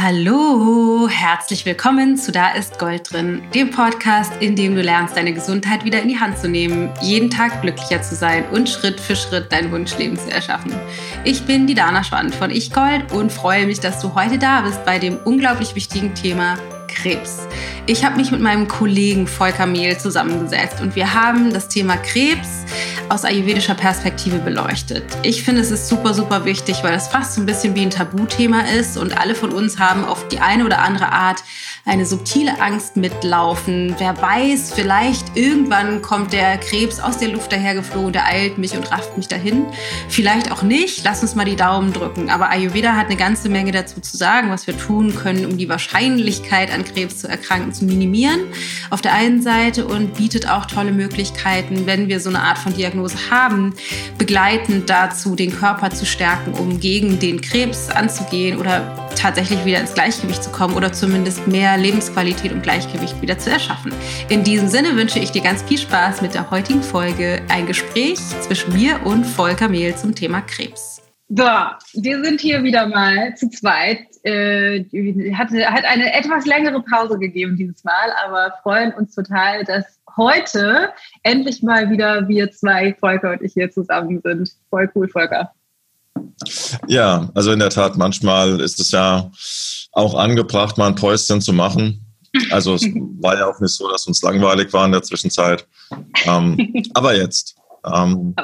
Hallo, herzlich willkommen zu Da ist Gold drin, dem Podcast, in dem du lernst, deine Gesundheit wieder in die Hand zu nehmen, jeden Tag glücklicher zu sein und Schritt für Schritt dein Wunschleben zu erschaffen. Ich bin die Dana Schwand von Ich Gold und freue mich, dass du heute da bist bei dem unglaublich wichtigen Thema Krebs. Ich habe mich mit meinem Kollegen Volker Mehl zusammengesetzt und wir haben das Thema Krebs aus ayurvedischer Perspektive beleuchtet. Ich finde, es ist super, super wichtig, weil es fast so ein bisschen wie ein Tabuthema ist und alle von uns haben auf die eine oder andere Art eine subtile Angst mitlaufen. Wer weiß, vielleicht irgendwann kommt der Krebs aus der Luft dahergeflogen, der eilt mich und rafft mich dahin. Vielleicht auch nicht. Lass uns mal die Daumen drücken. Aber Ayurveda hat eine ganze Menge dazu zu sagen, was wir tun können, um die Wahrscheinlichkeit an Krebs zu erkranken zu minimieren. Auf der einen Seite und bietet auch tolle Möglichkeiten, wenn wir so eine Art von Diagnose haben, begleitend dazu, den Körper zu stärken, um gegen den Krebs anzugehen oder tatsächlich wieder ins Gleichgewicht zu kommen oder zumindest mehr Lebensqualität und Gleichgewicht wieder zu erschaffen. In diesem Sinne wünsche ich dir ganz viel Spaß mit der heutigen Folge. Ein Gespräch zwischen mir und Volker Mehl zum Thema Krebs. So, wir sind hier wieder mal zu zweit. Äh, hat, hat eine etwas längere Pause gegeben dieses Mal, aber freuen uns total, dass heute endlich mal wieder wir zwei, Volker und ich hier zusammen sind. Voll cool, Volker. Ja, also in der Tat, manchmal ist es ja auch angebracht, mal ein Päuschen zu machen. Also es war ja auch nicht so, dass uns langweilig war in der Zwischenzeit. Ähm, aber jetzt. Ähm,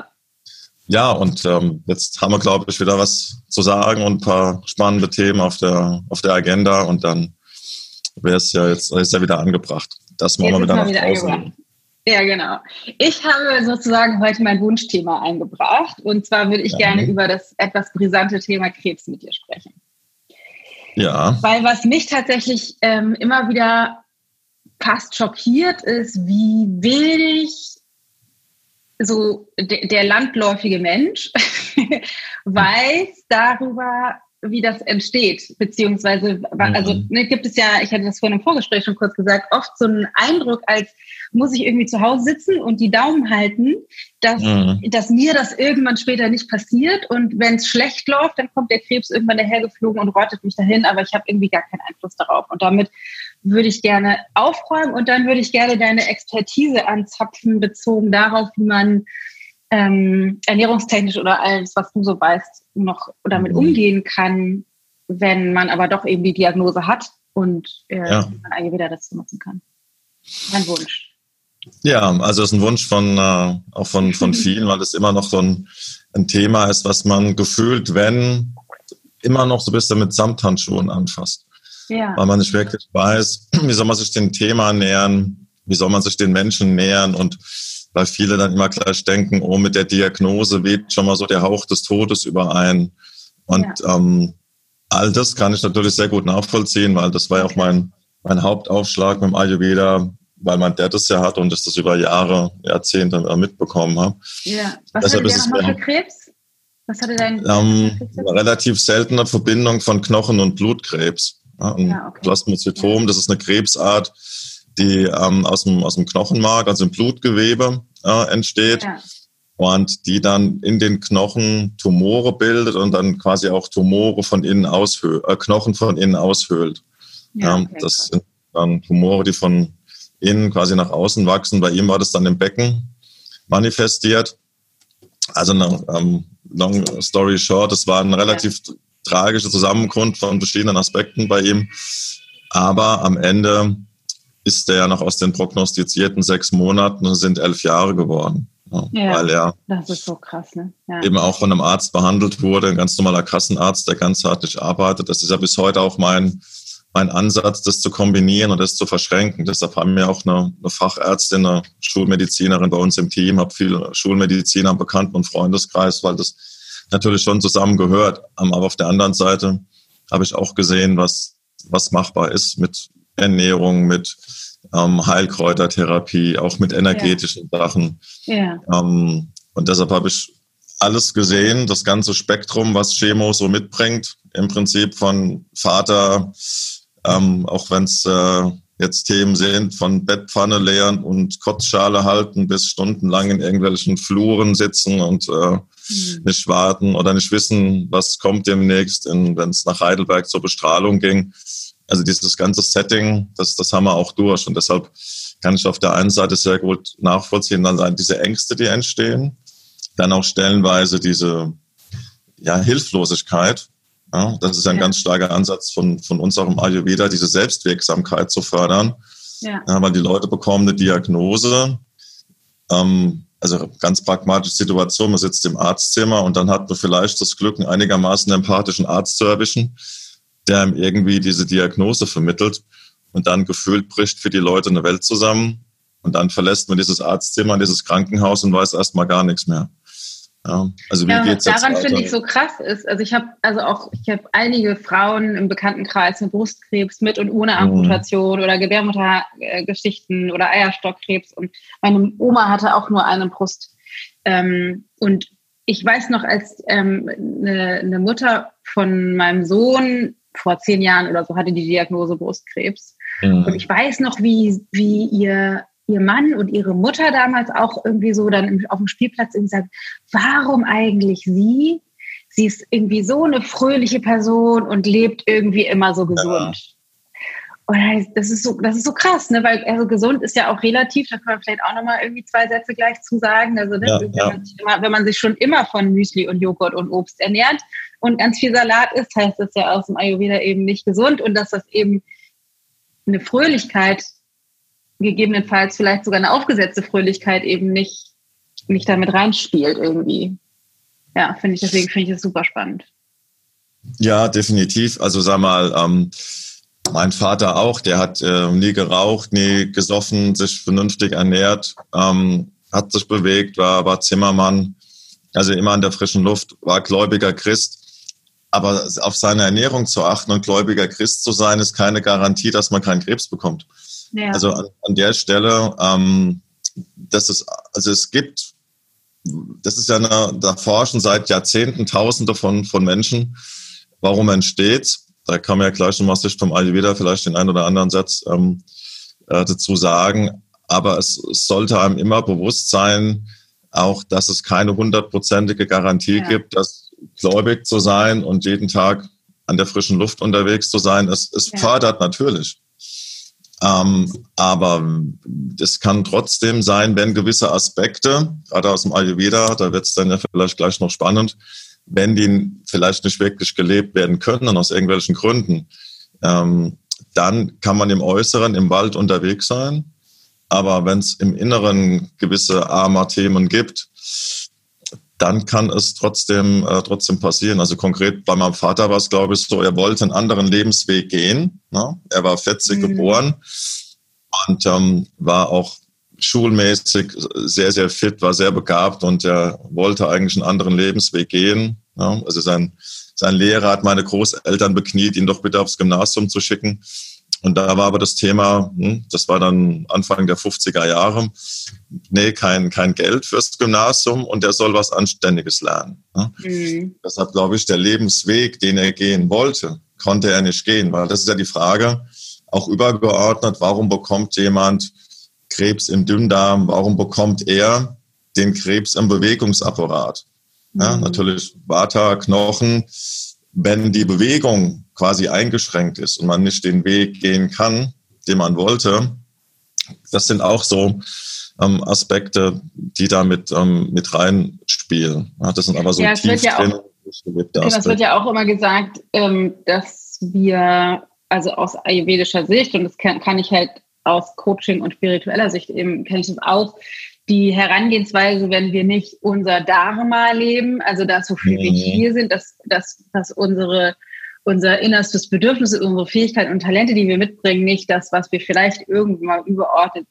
ja, und ähm, jetzt haben wir, glaube ich, wieder was zu sagen und ein paar spannende Themen auf der, auf der Agenda und dann wäre es ja jetzt ist ja wieder angebracht. Das machen wir wieder nach Hause. Ja, genau. Ich habe sozusagen heute mein Wunschthema eingebracht. Und zwar würde ich ja. gerne über das etwas brisante Thema Krebs mit dir sprechen. Ja. Weil was mich tatsächlich ähm, immer wieder fast schockiert ist, wie wenig so der landläufige Mensch weiß darüber, wie das entsteht, beziehungsweise, also mhm. ne, gibt es ja, ich hatte das vorhin im Vorgespräch schon kurz gesagt, oft so einen Eindruck, als muss ich irgendwie zu Hause sitzen und die Daumen halten, dass, mhm. dass mir das irgendwann später nicht passiert und wenn es schlecht läuft, dann kommt der Krebs irgendwann dahergeflogen und rottet mich dahin, aber ich habe irgendwie gar keinen Einfluss darauf und damit würde ich gerne aufräumen und dann würde ich gerne deine Expertise anzapfen, bezogen darauf, wie man ähm, ernährungstechnisch oder alles, was du so weißt, noch damit mhm. umgehen kann, wenn man aber doch eben die Diagnose hat und äh, ja. man eigentlich wieder dazu nutzen kann. Mein Wunsch. Ja, also das ist ein Wunsch von äh, auch von, von vielen, weil es immer noch so ein, ein Thema ist, was man gefühlt, wenn, immer noch so ein bisschen mit Samthandschuhen anfasst. Ja. Weil man nicht wirklich weiß, wie soll man sich dem Thema nähern, wie soll man sich den Menschen nähern und weil viele dann immer gleich denken, oh, mit der Diagnose weht schon mal so der Hauch des Todes überein. Und ja. ähm, all das kann ich natürlich sehr gut nachvollziehen, weil das war ja auch mein, mein Hauptaufschlag mit dem Ayurveda, weil mein Dad das ja hat und ich das über Jahre, Jahrzehnte mitbekommen habe. Ja, was Deshalb hatte der nochmal für Krebs? Was hatte dein ähm, Eine relativ seltene Verbindung von Knochen- und Blutkrebs. Ja, ja, okay. Plasmazytom, ja. das ist eine Krebsart, die ähm, aus, dem, aus dem Knochenmark, also im Blutgewebe äh, entsteht. Ja. Und die dann in den Knochen Tumore bildet und dann quasi auch Tumore von innen aushöhlt, äh, Knochen von innen aushöhlt. Ja, okay, das sind dann Tumore, die von innen quasi nach außen wachsen. Bei ihm war das dann im Becken manifestiert. Also eine, ähm, long story short, es war ein relativ ja. tragischer Zusammengrund von verschiedenen Aspekten bei ihm. Aber am Ende ist der ja noch aus den prognostizierten sechs Monaten und sind elf Jahre geworden. Ja, weil er so krass, ne? ja. eben auch von einem Arzt behandelt wurde, ein ganz normaler Kassenarzt, der ganzheitlich arbeitet. Das ist ja bis heute auch mein, mein Ansatz, das zu kombinieren und das zu verschränken. Deshalb haben wir auch eine, eine Fachärztin, eine Schulmedizinerin bei uns im Team, habe viele Schulmediziner im Bekannten- und Freundeskreis, weil das natürlich schon zusammengehört. Aber auf der anderen Seite habe ich auch gesehen, was, was machbar ist mit Ernährung, mit ähm, Heilkräutertherapie, auch mit energetischen ja. Sachen. Ja. Ähm, und deshalb habe ich alles gesehen, das ganze Spektrum, was Chemo so mitbringt, im Prinzip von Vater, ähm, auch wenn es äh, jetzt Themen sind, von Bettpfanne leeren und Kotzschale halten bis stundenlang in irgendwelchen Fluren sitzen und äh, mhm. nicht warten oder nicht wissen, was kommt demnächst, wenn es nach Heidelberg zur Bestrahlung ging. Also dieses ganze Setting, das, das haben wir auch durch. Und deshalb kann ich auf der einen Seite sehr gut nachvollziehen, dann diese Ängste, die entstehen, dann auch stellenweise diese ja, Hilflosigkeit. Ja, das ist ein ja. ganz starker Ansatz von, von uns auch im Ayurveda, diese Selbstwirksamkeit zu fördern. Ja. ja weil die Leute bekommen eine Diagnose, ähm, also ganz pragmatische Situation, man sitzt im Arztzimmer und dann hat man vielleicht das Glück, einen einigermaßen empathischen Arzt zu erwischen, der ihm irgendwie diese Diagnose vermittelt und dann gefühlt bricht für die Leute eine Welt zusammen und dann verlässt man dieses Arztzimmer, dieses Krankenhaus und weiß erstmal gar nichts mehr. Ja, also wie ja, geht's was daran finde ich so krass ist, also ich habe also auch ich habe einige Frauen im Bekanntenkreis mit Brustkrebs mit und ohne mhm. Amputation mhm. oder Gebärmuttergeschichten oder Eierstockkrebs und meine Oma hatte auch nur eine Brust ähm, und ich weiß noch, als ähm, eine, eine Mutter von meinem Sohn vor zehn Jahren oder so hatte die Diagnose Brustkrebs mhm. und ich weiß noch, wie wie ihr ihr Mann und ihre Mutter damals auch irgendwie so dann auf dem Spielplatz irgendwie sagt, warum eigentlich sie? Sie ist irgendwie so eine fröhliche Person und lebt irgendwie immer so gesund. Ja. Und das ist so, das ist so krass, ne? Weil also gesund ist ja auch relativ, da können wir vielleicht auch nochmal irgendwie zwei Sätze gleich zu sagen. Also ne? ja, wenn, ja. Man immer, wenn, Man sich schon immer von Müsli und Joghurt und Obst ernährt und ganz viel Salat isst, heißt das ja aus dem Ayurveda eben nicht gesund und dass das eben eine Fröhlichkeit gegebenenfalls vielleicht sogar eine aufgesetzte Fröhlichkeit eben nicht, nicht damit reinspielt irgendwie. Ja, finde ich, deswegen finde ich das super spannend. Ja, definitiv. Also sag mal, ähm, mein Vater auch, der hat äh, nie geraucht, nie gesoffen, sich vernünftig ernährt, ähm, hat sich bewegt, war, war Zimmermann, also immer in der frischen Luft, war gläubiger Christ. Aber auf seine Ernährung zu achten und gläubiger Christ zu sein, ist keine Garantie, dass man keinen Krebs bekommt. Ja. Also an, an, der Stelle, ähm, dass es, also es gibt, das ist ja eine, da forschen seit Jahrzehnten Tausende von, von Menschen, warum entsteht. Da kann man ja gleich nochmal sich vom Ayurveda vielleicht den einen oder anderen Satz ähm, äh, dazu sagen. Aber es, es sollte einem immer bewusst sein, auch, dass es keine hundertprozentige Garantie ja. gibt, dass gläubig zu sein und jeden Tag an der frischen Luft unterwegs zu sein. Es, es ja. fördert natürlich. Ähm, aber das kann trotzdem sein, wenn gewisse Aspekte, gerade aus dem Ayurveda, da wird es dann ja vielleicht gleich noch spannend, wenn die vielleicht nicht wirklich gelebt werden können aus irgendwelchen Gründen, ähm, dann kann man im Äußeren im Wald unterwegs sein. Aber wenn es im Inneren gewisse Arma-Themen gibt, dann kann es trotzdem, äh, trotzdem passieren. Also konkret bei meinem Vater war es, glaube ich, so, er wollte einen anderen Lebensweg gehen. Ne? Er war 40 mhm. geboren und ähm, war auch schulmäßig sehr, sehr fit, war sehr begabt und er wollte eigentlich einen anderen Lebensweg gehen. Ne? Also sein, sein Lehrer hat meine Großeltern bekniet, ihn doch bitte aufs Gymnasium zu schicken. Und da war aber das Thema, hm, das war dann Anfang der 50er Jahre, nee, kein, kein Geld fürs Gymnasium und er soll was Anständiges lernen. Mhm. Deshalb glaube ich, der Lebensweg, den er gehen wollte, konnte er nicht gehen, weil das ist ja die Frage, auch übergeordnet, warum bekommt jemand Krebs im Dünndarm, warum bekommt er den Krebs im Bewegungsapparat? Ja, mhm. natürlich Vata, Knochen, wenn die Bewegung quasi eingeschränkt ist und man nicht den Weg gehen kann, den man wollte, das sind auch so ähm, Aspekte, die da mit, ähm, mit reinspielen. Ja, das sind aber so ja, tief ja drin. Das wird ja auch immer gesagt, ähm, dass wir, also aus ayurvedischer Sicht, und das kann, kann ich halt aus Coaching und spiritueller Sicht eben, kenne ich das auch, die Herangehensweise, wenn wir nicht unser Dharma leben, also das, wofür mhm. wir hier sind, dass, dass, dass unsere, unser innerstes Bedürfnis, unsere Fähigkeiten und Talente, die wir mitbringen, nicht das, was wir vielleicht irgendwann mal überordnet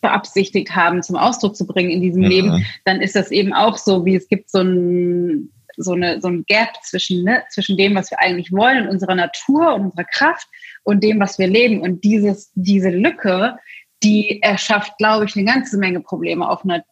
beabsichtigt haben, zum Ausdruck zu bringen in diesem mhm. Leben, dann ist das eben auch so, wie es gibt so ein, so eine, so ein Gap zwischen, ne, zwischen dem, was wir eigentlich wollen und unserer Natur und unserer Kraft und dem, was wir leben. Und dieses, diese Lücke, die erschafft, glaube ich, eine ganze Menge Probleme auf einer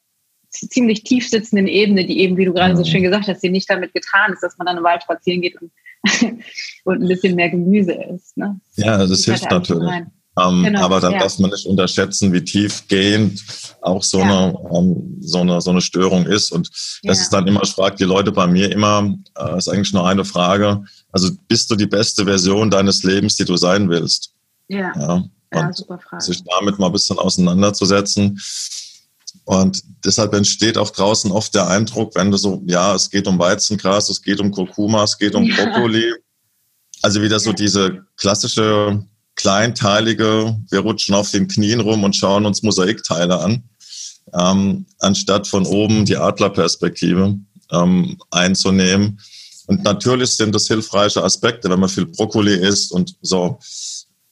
ziemlich tief sitzenden Ebene, die eben, wie du gerade mhm. so schön gesagt hast, die nicht damit getan ist, dass man dann im Wald spazieren geht und, und ein bisschen mehr Gemüse isst. Ne? Ja, das, das hilft natürlich. Rein. Ähm, genau, aber dann ja. darf man nicht unterschätzen, wie tiefgehend auch so, ja. eine, ähm, so, eine, so eine Störung ist. Und das ja. ist dann immer, ich frage die Leute bei mir immer, äh, ist eigentlich nur eine Frage, also bist du die beste Version deines Lebens, die du sein willst? Ja, ja, Frage. Sich damit mal ein bisschen auseinanderzusetzen. Und deshalb entsteht auch draußen oft der Eindruck, wenn du so, ja, es geht um Weizengras, es geht um Kurkuma, es geht um Brokkoli. Also wieder so diese klassische kleinteilige, wir rutschen auf den Knien rum und schauen uns Mosaikteile an, ähm, anstatt von oben die Adlerperspektive ähm, einzunehmen. Und natürlich sind das hilfreiche Aspekte, wenn man viel Brokkoli isst und so.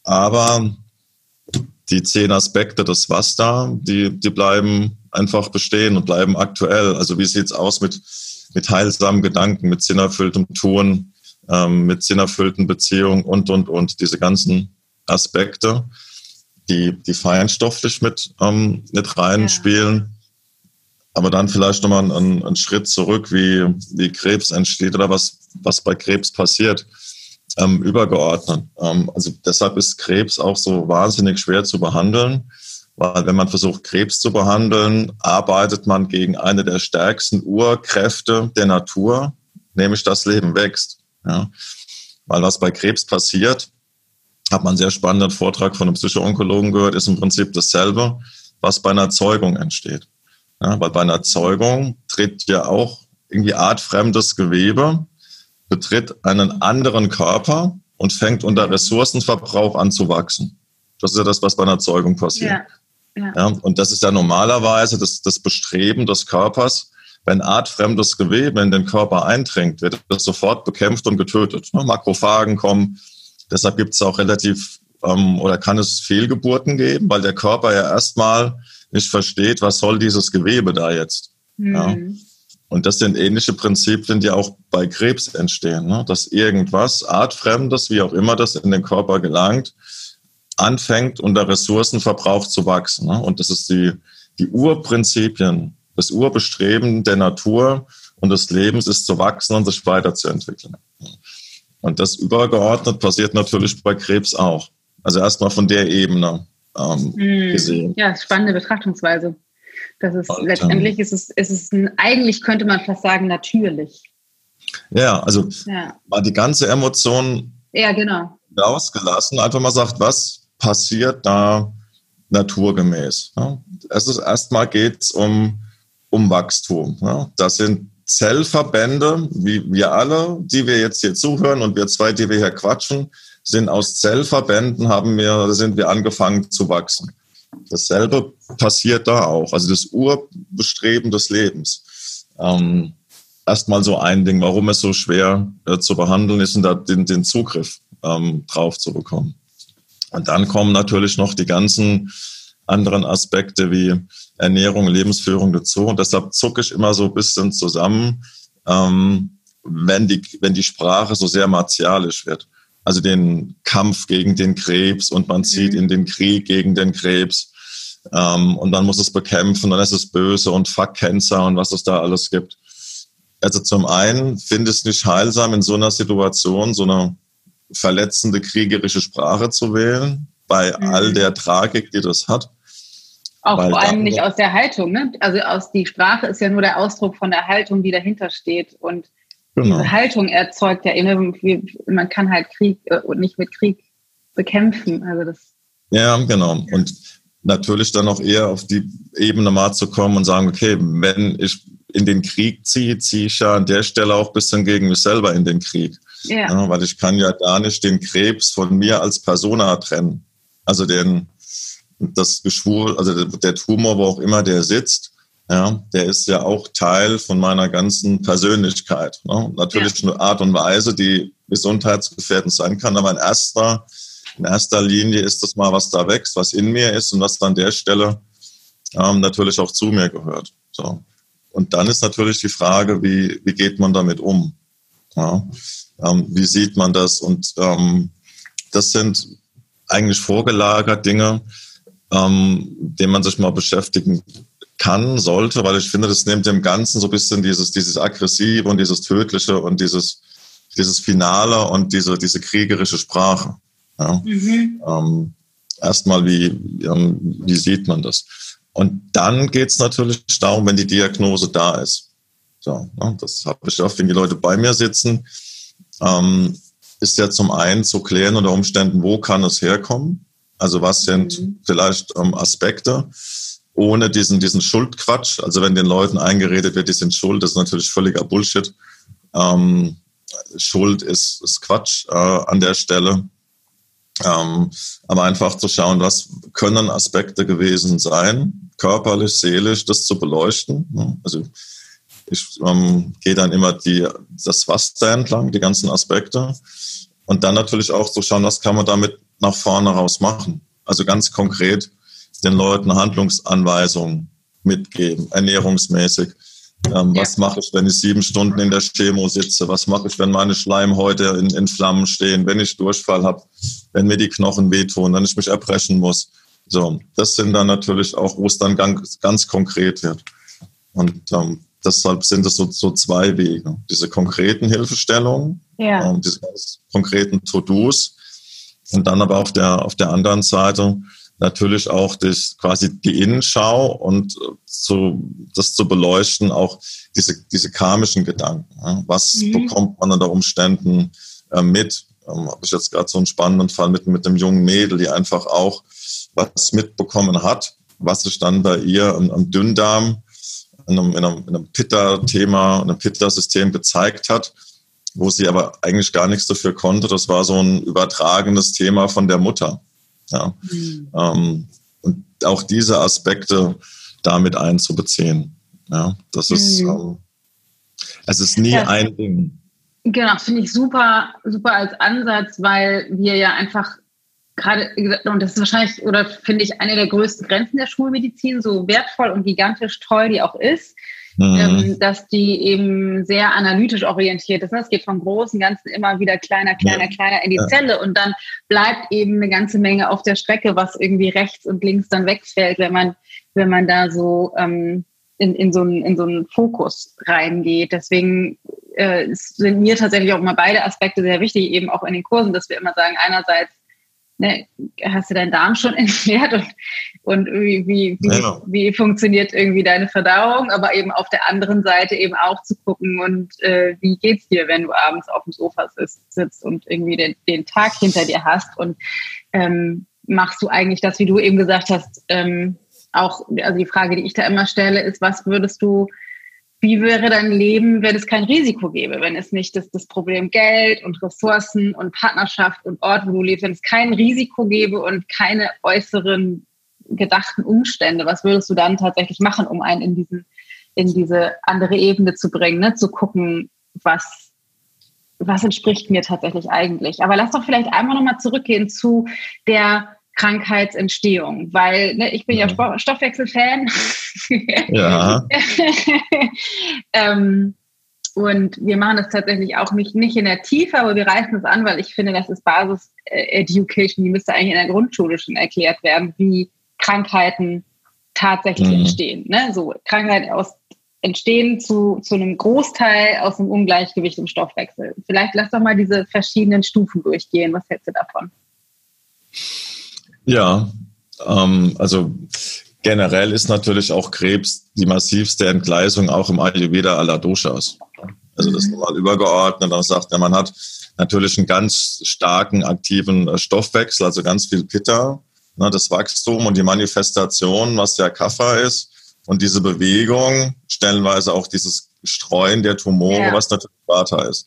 Aber die zehn Aspekte des Was da, die, die bleiben einfach bestehen und bleiben aktuell. Also wie sieht's aus mit, mit heilsamen Gedanken, mit sinnerfülltem Tun, ähm, mit sinnerfüllten Beziehungen und, und, und. Diese ganzen Aspekte, die, die feinstofflich mit, ähm, mit reinspielen. Ja. Aber dann vielleicht nochmal einen, einen Schritt zurück, wie, wie Krebs entsteht oder was, was bei Krebs passiert, ähm, übergeordnet. Ähm, also deshalb ist Krebs auch so wahnsinnig schwer zu behandeln, weil wenn man versucht, Krebs zu behandeln, arbeitet man gegen eine der stärksten Urkräfte der Natur, nämlich das Leben wächst. Ja. Weil was bei Krebs passiert, hat man einen sehr spannenden Vortrag von einem Psychoonkologen gehört, ist im Prinzip dasselbe, was bei einer Zeugung entsteht. Ja, weil bei einer Zeugung tritt ja auch irgendwie artfremdes Gewebe, betritt einen anderen Körper und fängt unter Ressourcenverbrauch an zu wachsen. Das ist ja das, was bei einer Zeugung passiert. Ja. ja und das ist ja normalerweise das, das Bestreben des Körpers, wenn artfremdes Gewebe in den Körper eindringt, wird das sofort bekämpft und getötet. Makrophagen kommen, Deshalb gibt es auch relativ ähm, oder kann es Fehlgeburten geben, weil der Körper ja erstmal nicht versteht, was soll dieses Gewebe da jetzt. Mhm. Ja. Und das sind ähnliche Prinzipien, die auch bei Krebs entstehen, ne? dass irgendwas artfremdes, wie auch immer das in den Körper gelangt, anfängt unter Ressourcenverbrauch zu wachsen. Ne? Und das ist die, die Urprinzipien, das Urbestreben der Natur und des Lebens ist zu wachsen und sich weiterzuentwickeln. Und das übergeordnet passiert natürlich bei Krebs auch. Also erstmal von der Ebene ähm, mm, gesehen. Ja, spannende Betrachtungsweise. Das ist und, letztendlich ist es, ist es ein, eigentlich könnte man fast sagen, natürlich. Ja, also ja. mal die ganze Emotion ja, genau. rausgelassen, einfach mal sagt, was passiert da naturgemäß. Ja? Es ist erstmal geht es um, um Wachstum. Ja? Das sind Zellverbände, wie wir alle, die wir jetzt hier zuhören und wir zwei, die wir hier quatschen, sind aus Zellverbänden haben wir, sind wir angefangen zu wachsen. Dasselbe passiert da auch. Also das Urbestreben des Lebens. Ähm, Erstmal so ein Ding, warum es so schwer äh, zu behandeln ist und da den, den Zugriff ähm, drauf zu bekommen. Und dann kommen natürlich noch die ganzen anderen Aspekte wie Ernährung, Lebensführung dazu. Und deshalb zucke ich immer so ein bisschen zusammen, ähm, wenn, die, wenn die Sprache so sehr martialisch wird. Also den Kampf gegen den Krebs und man zieht mhm. in den Krieg gegen den Krebs. Ähm, und dann muss es bekämpfen, dann ist es böse und fuck Cancer und was es da alles gibt. Also zum einen finde ich es nicht heilsam, in so einer Situation so eine verletzende kriegerische Sprache zu wählen, bei mhm. all der Tragik, die das hat. Auch Weil vor allem nicht aus der Haltung, ne? Also aus die Sprache ist ja nur der Ausdruck von der Haltung, die dahinter steht. Und genau. diese Haltung erzeugt ja immer, man kann halt Krieg äh, und nicht mit Krieg bekämpfen. Also das. Ja, genau. Und natürlich dann auch eher auf die Ebene mal zu kommen und sagen, okay, wenn ich in den Krieg ziehe, ziehe ich ja an der Stelle auch ein bisschen gegen mich selber in den Krieg. Ja. ja weil ich kann ja gar nicht den Krebs von mir als Persona trennen. Also den, das Geschwur, also der Tumor, wo auch immer der sitzt, ja, der ist ja auch Teil von meiner ganzen Persönlichkeit. Ne? Natürlich ja. eine Art und Weise, die gesundheitsgefährdend sein kann, aber in erster, in erster Linie ist das mal, was da wächst, was in mir ist und was an der Stelle ähm, natürlich auch zu mir gehört. So. Und dann ist natürlich die Frage, wie, wie geht man damit um? Ja? Ähm, wie sieht man das? Und ähm, das sind eigentlich vorgelagert Dinge, ähm, dem man sich mal beschäftigen kann, sollte, weil ich finde, das nimmt dem Ganzen so ein bisschen dieses, dieses Aggressive und dieses Tödliche und dieses, dieses Finale und diese, diese kriegerische Sprache. Ja. Mhm. Ähm, erstmal, wie, ähm, wie sieht man das? Und dann geht es natürlich darum, wenn die Diagnose da ist. So, ne, das habe ich oft, wenn die Leute bei mir sitzen, ähm, ist ja zum einen zu klären unter Umständen, wo kann es herkommen? Also was sind mhm. vielleicht ähm, Aspekte, ohne diesen, diesen Schuldquatsch. Also wenn den Leuten eingeredet wird, die sind schuld, das ist natürlich völliger Bullshit. Ähm, Schuld ist, ist Quatsch äh, an der Stelle. Ähm, aber einfach zu schauen, was können Aspekte gewesen sein, körperlich, seelisch, das zu beleuchten. Also ich ähm, gehe dann immer die, das Wasser entlang, die ganzen Aspekte. Und dann natürlich auch zu schauen, was kann man damit nach vorne raus machen. Also ganz konkret den Leuten Handlungsanweisungen mitgeben, ernährungsmäßig. Ähm, ja. Was mache ich, wenn ich sieben Stunden in der Chemo sitze? Was mache ich, wenn meine Schleimhäute in, in Flammen stehen? Wenn ich Durchfall habe? Wenn mir die Knochen wehtun? Wenn ich mich erbrechen muss? So, das sind dann natürlich auch, wo es dann ganz, ganz konkret wird. Und ähm, deshalb sind es so, so zwei Wege. Diese konkreten Hilfestellungen, ja. ähm, diese ganz konkreten To-Dos und dann aber auf der, auf der anderen Seite natürlich auch das, quasi die Innenschau und zu, das zu beleuchten, auch diese, diese karmischen Gedanken. Was mhm. bekommt man unter Umständen äh, mit? Ähm, Habe ich jetzt gerade so einen spannenden Fall mit, mit einem jungen Mädel, die einfach auch was mitbekommen hat, was sich dann bei ihr am, am Dünndarm in einem, in einem, einem Pitta-Thema, einem Pitta-System gezeigt hat, wo sie aber eigentlich gar nichts dafür konnte. Das war so ein übertragenes Thema von der Mutter. Ja. Mhm. Ähm, und auch diese Aspekte damit einzubeziehen. Ja, das ist, mhm. ähm, es ist nie ja. ein Ding. Genau, finde ich super, super als Ansatz, weil wir ja einfach gerade, und das ist wahrscheinlich, oder finde ich, eine der größten Grenzen der Schulmedizin, so wertvoll und gigantisch toll die auch ist, mhm. ähm, dass die eben sehr analytisch orientiert ist. Es geht vom großen Ganzen immer wieder kleiner, kleiner, ja. kleiner in die ja. Zelle und dann bleibt eben eine ganze Menge auf der Strecke, was irgendwie rechts und links dann wegfällt, wenn man, wenn man da so ähm, in, in, so einen, in so einen Fokus reingeht. Deswegen äh, sind mir tatsächlich auch immer beide Aspekte sehr wichtig, eben auch in den Kursen, dass wir immer sagen, einerseits ne, hast du deinen Darm schon entleert und, und wie, wie, wie, ja. wie funktioniert irgendwie deine Verdauung, aber eben auf der anderen Seite eben auch zu gucken und äh, wie geht's dir, wenn du abends auf dem Sofa sitzt, sitzt und irgendwie den, den Tag hinter dir hast und ähm, machst du eigentlich das, wie du eben gesagt hast, ähm, auch, also die Frage, die ich da immer stelle, ist, was würdest du wie wäre dein Leben, wenn es kein Risiko gäbe, wenn es nicht das, das Problem Geld und Ressourcen und Partnerschaft und Ort, wo du lebst, wenn es kein Risiko gäbe und keine äußeren gedachten Umstände, was würdest du dann tatsächlich machen, um einen in diesen in diese andere Ebene zu bringen, ne? zu gucken, was was entspricht mir tatsächlich eigentlich. Aber lass doch vielleicht einmal nochmal zurückgehen zu der Krankheitsentstehung, weil ne, ich bin ja, ja Stoffwechselfan. Ja. ähm, und wir machen das tatsächlich auch nicht, nicht in der Tiefe, aber wir reißen es an, weil ich finde, das ist Basis-Education, die müsste eigentlich in der Grundschule schon erklärt werden, wie Krankheiten tatsächlich mhm. entstehen. Ne? So Krankheiten aus, entstehen zu, zu einem Großteil aus einem Ungleichgewicht im Stoffwechsel. Vielleicht lass doch mal diese verschiedenen Stufen durchgehen. Was hältst du davon? Ja, ähm, also generell ist natürlich auch Krebs die massivste Entgleisung auch im Ayurveda aller Doshas. Also das ist mhm. normal übergeordnet. Dann sagt er, man hat natürlich einen ganz starken aktiven äh, Stoffwechsel, also ganz viel Pitta, ne, das Wachstum und die Manifestation, was der Kapha ist. Und diese Bewegung, stellenweise auch dieses Streuen der Tumore, ja. was natürlich Vata ist.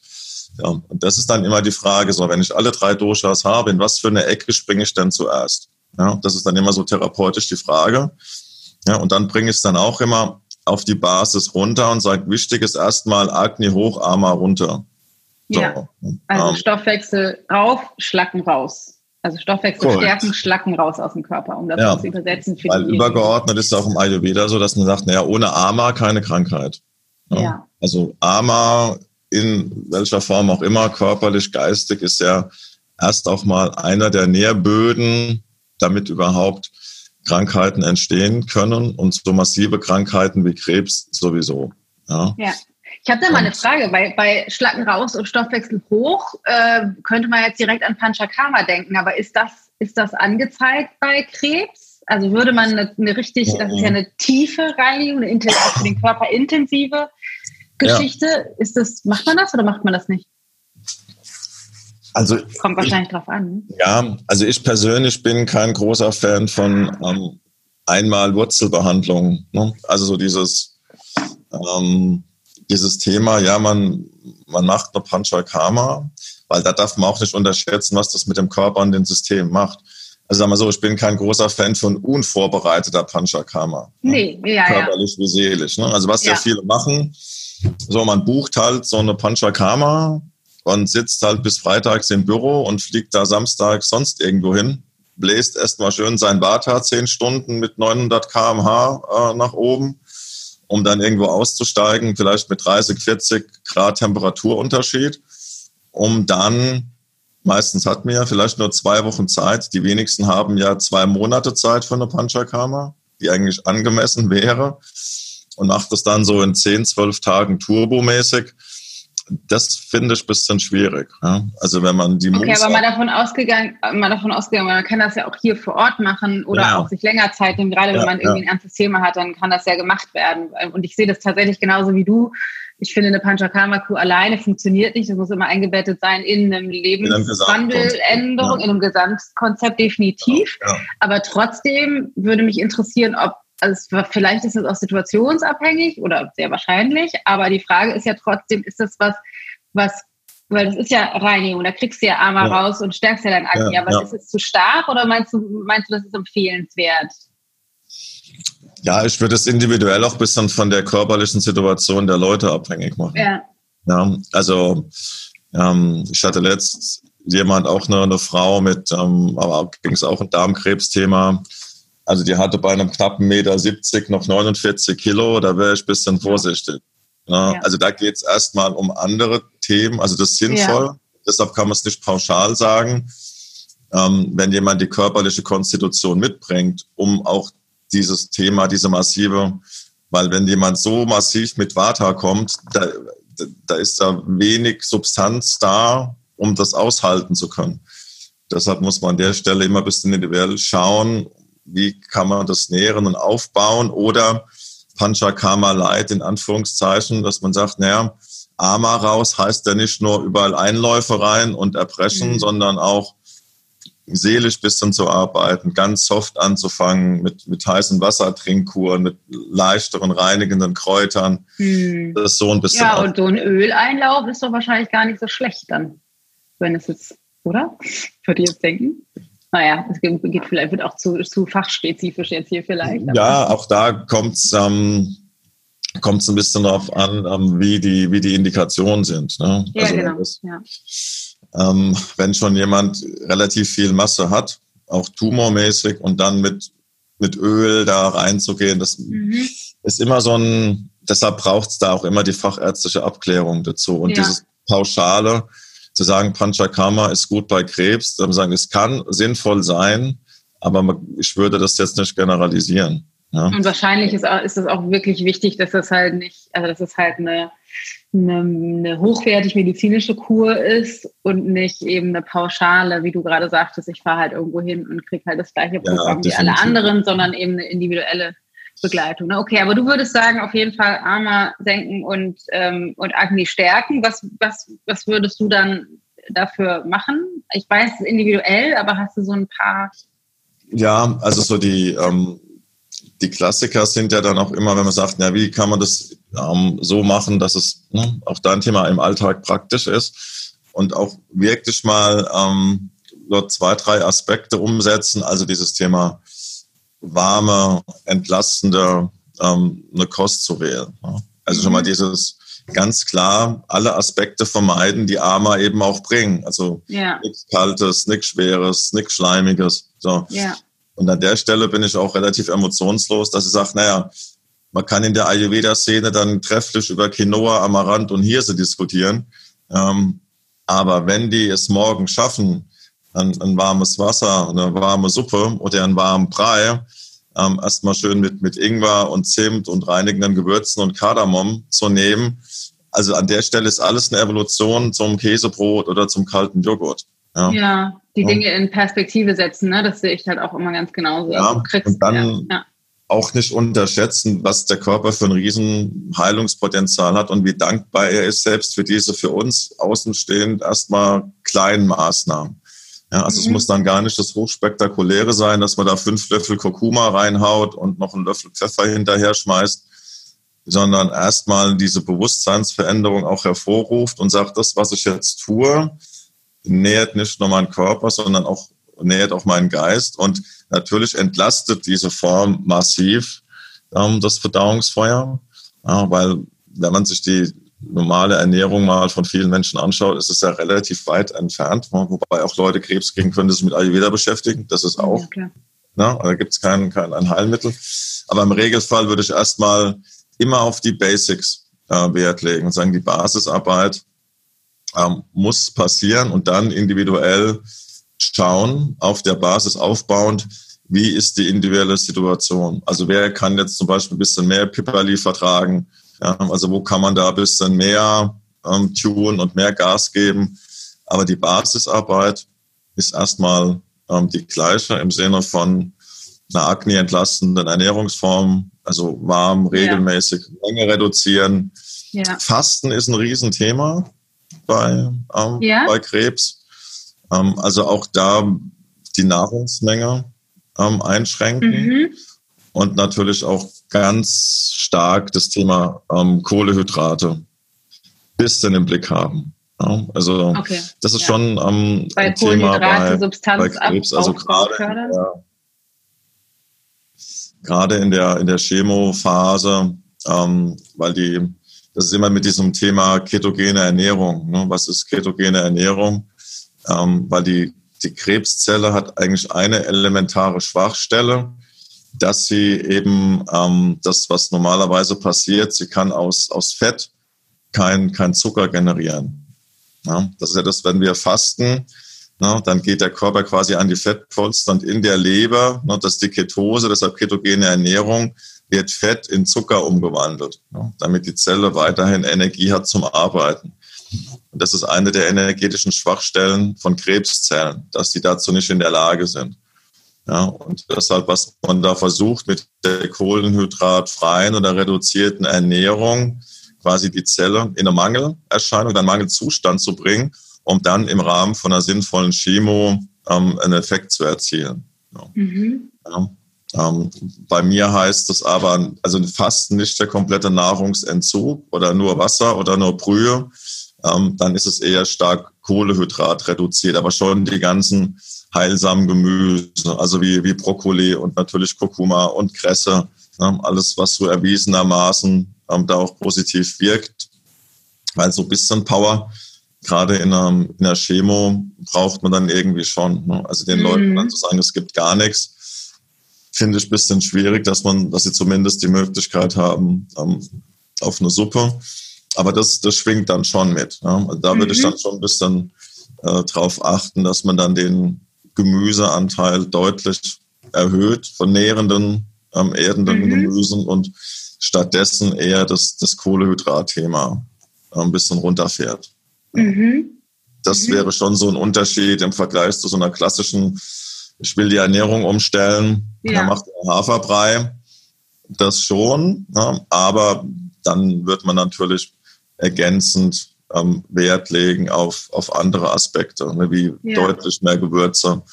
Ja, und das ist dann immer die Frage, so wenn ich alle drei Doshas habe, in was für eine Ecke springe ich denn zuerst? Ja, das ist dann immer so therapeutisch die Frage. Ja, und dann bringe ich es dann auch immer auf die Basis runter und sage, wichtig ist erstmal Agni hoch, Ama runter. So. Ja, also ähm, Stoffwechsel rauf, Schlacken raus. Also Stoffwechsel Correct. stärken, Schlacken raus aus dem Körper, um das ja, zu übersetzen. Für weil übergeordnet ist auch im Ayurveda so, dass man sagt, naja, ohne Ama keine Krankheit. Ja. ja. Also Ama in welcher Form auch immer, körperlich, geistig, ist ja erst auch mal einer der Nährböden, damit überhaupt Krankheiten entstehen können und so massive Krankheiten wie Krebs sowieso. Ja. ja. Ich habe da mal eine Frage, weil bei Schlacken raus und Stoffwechsel hoch äh, könnte man jetzt direkt an Panchakarma denken, aber ist das, ist das angezeigt bei Krebs? Also würde man eine, eine richtig, das ist ja eine tiefe Reinigung, eine für den Körper intensive Geschichte. Ja. Ist das, macht man das oder macht man das nicht? Also kommt wahrscheinlich ich, drauf an. Ja, also ich persönlich bin kein großer Fan von ähm, einmal Wurzelbehandlung. Ne? Also so dieses ähm, dieses Thema, ja, man man macht eine Panchakarma, weil da darf man auch nicht unterschätzen, was das mit dem Körper und dem System macht. Also sagen wir so, ich bin kein großer Fan von unvorbereiteter Panchakarma. Nee, ne? ja, Körperlich ja. wie seelisch. Ne? Also was ja. ja viele machen, so man bucht halt so eine Panchakarma und sitzt halt bis freitags im Büro und fliegt da samstags sonst irgendwo hin, bläst erstmal schön sein Vata zehn Stunden mit 900 kmh äh, nach oben, um dann irgendwo auszusteigen, vielleicht mit 30, 40 Grad Temperaturunterschied, um dann, meistens hat man ja vielleicht nur zwei Wochen Zeit, die wenigsten haben ja zwei Monate Zeit für eine Panchakarma, die eigentlich angemessen wäre und macht das dann so in 10, 12 Tagen turbomäßig das finde ich ein bisschen schwierig. Ja? Also wenn man die Okay, aber mal davon ausgegangen, mal davon ausgegangen, man kann das ja auch hier vor Ort machen oder ja. auch sich länger Zeit nehmen. Gerade ja, wenn man irgendwie ein ernstes Thema hat, dann kann das ja gemacht werden. Und ich sehe das tatsächlich genauso wie du. Ich finde, eine Panchakarma-Kuh alleine funktioniert nicht. Das muss immer eingebettet sein in einem Lebenswandeländerung, in einem Gesamtkonzept definitiv. Aber trotzdem würde mich interessieren, ob also vielleicht ist es auch situationsabhängig oder sehr wahrscheinlich, aber die Frage ist ja trotzdem, ist das was, was, weil das ist ja Reinigung, da kriegst du ja Arme ja. raus und stärkst ja dein Akne, ja, aber ja. ist es zu stark oder meinst du, meinst du, das ist empfehlenswert? Ja, ich würde es individuell auch ein bisschen von der körperlichen Situation der Leute abhängig machen. Ja. ja also ähm, ich hatte letzt jemand, auch eine, eine Frau mit, ähm, aber ging es auch ein Darmkrebsthema, also die hatte bei einem knappen Meter 70 noch 49 Kilo, da wäre ich ein bisschen vorsichtig. Ja. Ja. Also da geht es erstmal um andere Themen, also das ist sinnvoll, ja. deshalb kann man es nicht pauschal sagen. Ähm, wenn jemand die körperliche Konstitution mitbringt, um auch dieses Thema, diese massive, weil wenn jemand so massiv mit Vata kommt, da, da ist da wenig Substanz da, um das aushalten zu können. Deshalb muss man an der Stelle immer ein bisschen individuell schauen, wie kann man das nähren und aufbauen oder Panchakarma Light in Anführungszeichen, dass man sagt, naja, Ama raus heißt ja nicht nur überall Einläufe rein und erbrechen, mhm. sondern auch seelisch bisschen zu arbeiten, ganz soft anzufangen mit, mit heißem Wassertrinkkuren, mit leichteren reinigenden Kräutern. Mhm. Das ist so ein bisschen. Ja, und so ein Öleinlauf ist doch wahrscheinlich gar nicht so schlecht dann, wenn es jetzt, oder? Würde ich jetzt denken naja, es geht vielleicht wird auch zu, zu fachspezifisch jetzt hier vielleicht. Ja, auch da kommt es ähm, kommt's ein bisschen darauf an, ähm, wie, die, wie die Indikationen sind. Ne? Ja, also, genau. Das, ja. ähm, wenn schon jemand relativ viel Masse hat, auch tumormäßig und dann mit, mit Öl da reinzugehen, das mhm. ist immer so ein, deshalb braucht es da auch immer die fachärztliche Abklärung dazu. Und ja. dieses Pauschale, zu sagen, Panchakarma ist gut bei Krebs, dann sagen, es kann sinnvoll sein, aber ich würde das jetzt nicht generalisieren. Ja. Und wahrscheinlich ist, ist es auch wirklich wichtig, dass das halt nicht, also dass es halt eine, eine, eine, hochwertig medizinische Kur ist und nicht eben eine pauschale, wie du gerade sagtest, ich fahre halt irgendwo hin und kriege halt das gleiche Programm ja, wie alle anderen, sondern eben eine individuelle Begleitung. Ne? Okay, aber du würdest sagen, auf jeden Fall Arma senken und, ähm, und Agni stärken. Was, was, was würdest du dann dafür machen? Ich weiß, es ist individuell, aber hast du so ein paar. Ja, also so die, ähm, die Klassiker sind ja dann auch immer, wenn man sagt, ja, wie kann man das ähm, so machen, dass es ne, auch dein Thema im Alltag praktisch ist und auch wirklich mal ähm, dort zwei, drei Aspekte umsetzen. Also dieses Thema warme, entlastende ähm, eine Kost zu wählen. Also schon mal mhm. dieses ganz klar alle Aspekte vermeiden, die Armer eben auch bringen. Also ja. nichts Kaltes, nichts Schweres, nichts Schleimiges. So. Ja. Und an der Stelle bin ich auch relativ emotionslos, dass ich sage, naja, man kann in der Ayurveda-Szene dann trefflich über Quinoa, Amaranth und Hirse diskutieren. Ähm, aber wenn die es morgen schaffen, ein, ein warmes Wasser, eine warme Suppe oder einen warmen Brei, ähm, erstmal schön mit, mit Ingwer und Zimt und reinigenden Gewürzen und Kardamom zu nehmen, also an der Stelle ist alles eine Evolution zum Käsebrot oder zum kalten Joghurt. Ja, ja die Dinge in Perspektive setzen, ne? das sehe ich halt auch immer ganz genauso. Ja, also kriegst, und dann ja. auch nicht unterschätzen, was der Körper für ein riesen Heilungspotenzial hat und wie dankbar er ist, selbst für diese für uns außenstehend erstmal kleinen Maßnahmen. Ja, also mhm. es muss dann gar nicht das Hochspektakuläre sein, dass man da fünf Löffel Kurkuma reinhaut und noch einen Löffel Pfeffer hinterher schmeißt, sondern erstmal diese Bewusstseinsveränderung auch hervorruft und sagt, das, was ich jetzt tue, nährt nicht nur meinen Körper, sondern auch nährt auch meinen Geist und natürlich entlastet diese Form massiv ähm, das Verdauungsfeuer, ja, weil wenn man sich die normale Ernährung mal von vielen Menschen anschaut, ist es ja relativ weit entfernt, wobei auch Leute Krebs kriegen können, die sich mit Ayurveda beschäftigen. Das ist auch, ja, ne, da gibt es kein, kein ein Heilmittel. Aber im Regelfall würde ich erstmal immer auf die Basics äh, Wert legen und sagen, die Basisarbeit ähm, muss passieren und dann individuell schauen, auf der Basis aufbauend, wie ist die individuelle Situation. Also wer kann jetzt zum Beispiel ein bisschen mehr Pipperli vertragen, also wo kann man da ein bisschen mehr ähm, tun und mehr Gas geben. Aber die Basisarbeit ist erstmal ähm, die gleiche im Sinne von einer akne-entlastenden Ernährungsform, also warm, regelmäßig, ja. Menge reduzieren. Ja. Fasten ist ein Riesenthema bei, ähm, ja. bei Krebs. Ähm, also auch da die Nahrungsmenge ähm, einschränken mhm. Und natürlich auch ganz stark das Thema ähm, Kohlehydrate bisschen im Blick haben. Ja, also okay. das ist ja. schon ähm, ein Thema bei, bei Krebs. Also gerade gerade in der, in der Chemophase, ähm, weil die, das ist immer mit diesem Thema ketogene Ernährung. Ne? Was ist ketogene Ernährung? Ähm, weil die, die Krebszelle hat eigentlich eine elementare Schwachstelle, dass sie eben ähm, das, was normalerweise passiert, sie kann aus, aus Fett kein, kein Zucker generieren. Ja? Das ist ja das, wenn wir fasten, Ne, dann geht der Körper quasi an die Fettpolster und in der Leber, ne, das ist die Ketose, deshalb ketogene Ernährung, wird Fett in Zucker umgewandelt, ne, damit die Zelle weiterhin Energie hat zum Arbeiten. Und das ist eine der energetischen Schwachstellen von Krebszellen, dass die dazu nicht in der Lage sind. Ja, und deshalb, was man da versucht mit der kohlenhydratfreien oder reduzierten Ernährung, quasi die Zelle in eine Mangelerscheinung, in einen Mangelzustand zu bringen um dann im Rahmen von einer sinnvollen Chemo ähm, einen Effekt zu erzielen. Ja. Mhm. Ja. Ähm, bei mir heißt es aber, also fast nicht der komplette Nahrungsentzug oder nur Wasser oder nur Brühe. Ähm, dann ist es eher stark Kohlehydrat reduziert, aber schon die ganzen heilsamen Gemüse, also wie, wie Brokkoli und natürlich Kurkuma und Kresse, ne, alles, was so erwiesenermaßen ähm, da auch positiv wirkt, weil so ein bisschen Power gerade in einer, in einer Chemo braucht man dann irgendwie schon. Ne? Also den mhm. Leuten dann zu sagen, es gibt gar nichts, finde ich ein bisschen schwierig, dass man, dass sie zumindest die Möglichkeit haben ähm, auf eine Suppe. Aber das, das schwingt dann schon mit. Ja? Also da mhm. würde ich mhm. dann schon ein bisschen äh, drauf achten, dass man dann den Gemüseanteil deutlich erhöht von nährenden, ähm, erdenden mhm. Gemüsen und stattdessen eher das, das Kohlehydrat-Thema äh, ein bisschen runterfährt. Mhm. Das mhm. wäre schon so ein Unterschied im Vergleich zu so einer klassischen, ich will die Ernährung umstellen, ja. dann macht er Haferbrei. Das schon, ne? aber dann wird man natürlich ergänzend ähm, Wert legen auf, auf andere Aspekte, ne? wie ja. deutlich mehr Gewürze.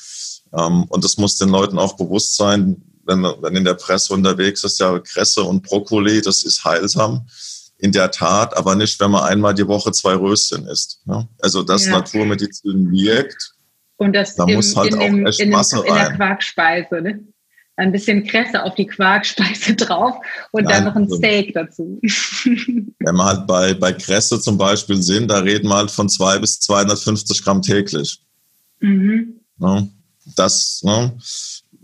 Ähm, und das muss den Leuten auch bewusst sein, wenn, wenn in der Presse unterwegs ist, ja, Kresse und Brokkoli, das ist heilsam in der Tat, aber nicht, wenn man einmal die Woche zwei Röschen isst. Ne? Also das ja. Naturmedizin wirkt. Und das da im, muss halt in, auch dem, echt in, Masse in, in der Quarkspeise. Ne? Ein bisschen Kresse auf die Quarkspeise drauf und Nein, dann noch ein also, Steak dazu. Wenn wir halt bei, bei Kresse zum Beispiel sind, da reden wir halt von zwei bis 250 Gramm täglich. Mhm. Ne? Das, ne?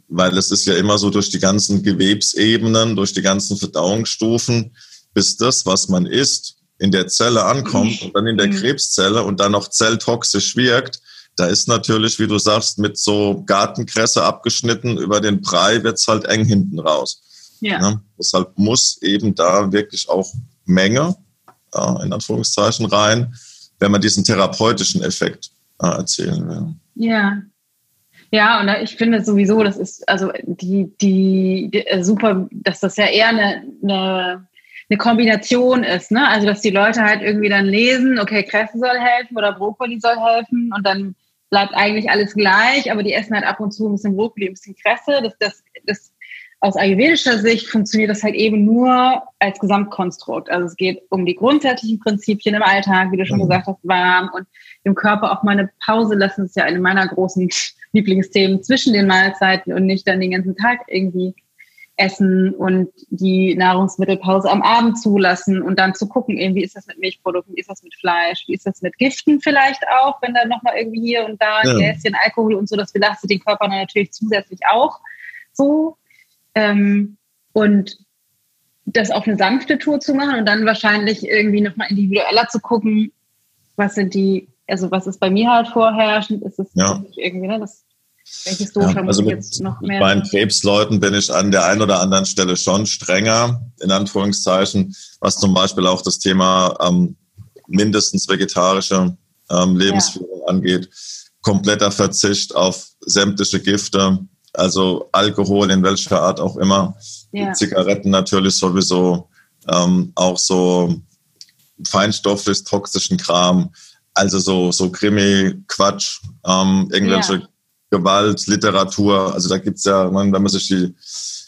weil es ist ja immer so durch die ganzen Gewebsebenen, durch die ganzen Verdauungsstufen, bis das, was man isst, in der Zelle ankommt und dann in der mhm. Krebszelle und dann noch zelltoxisch wirkt, da ist natürlich, wie du sagst, mit so Gartenkresse abgeschnitten über den Brei wird es halt eng hinten raus. Ja. Ne? Deshalb muss eben da wirklich auch Menge äh, in Anführungszeichen rein, wenn man diesen therapeutischen Effekt äh, erzählen will. Ja. Ja, und ich finde sowieso, das ist also die, die, die äh, super, dass das ja eher eine, eine, eine Kombination ist, ne? Also dass die Leute halt irgendwie dann lesen, okay, Kresse soll helfen oder Brokkoli soll helfen und dann bleibt eigentlich alles gleich, aber die essen halt ab und zu ein bisschen Brokkoli, ein bisschen Kresse. Das, das, das aus ayurvedischer Sicht funktioniert das halt eben nur als Gesamtkonstrukt. Also es geht um die grundsätzlichen Prinzipien im Alltag, wie du schon mhm. gesagt hast, warm und dem Körper auch mal eine Pause lassen. Das ist ja eine meiner großen Lieblingsthemen zwischen den Mahlzeiten und nicht dann den ganzen Tag irgendwie essen und die Nahrungsmittelpause am Abend zulassen und dann zu gucken, wie ist das mit Milchprodukten, wie ist das mit Fleisch, wie ist das mit Giften vielleicht auch, wenn da nochmal irgendwie hier und da ein ja. Gläschen Alkohol und so, das belastet den Körper dann natürlich zusätzlich auch so. Ähm, und das auf eine sanfte Tour zu machen und dann wahrscheinlich irgendwie nochmal individueller zu gucken, was sind die, also was ist bei mir halt vorherrschend, ist es ja. irgendwie, ne, das welches Doof ja, also mit, noch mehr? Bei Krebsleuten bin ich an der einen oder anderen Stelle schon strenger, in Anführungszeichen, was zum Beispiel auch das Thema ähm, mindestens vegetarische ähm, Lebensführung ja. angeht. Kompletter Verzicht auf sämtliche Gifte, also Alkohol in welcher Art auch immer. Ja. Zigaretten natürlich sowieso, ähm, auch so feinstofflich toxischen Kram, also so, so Krimi-Quatsch, ähm, irgendwelche ja. Gewalt, Literatur, also da gibt's ja, wenn man sich die,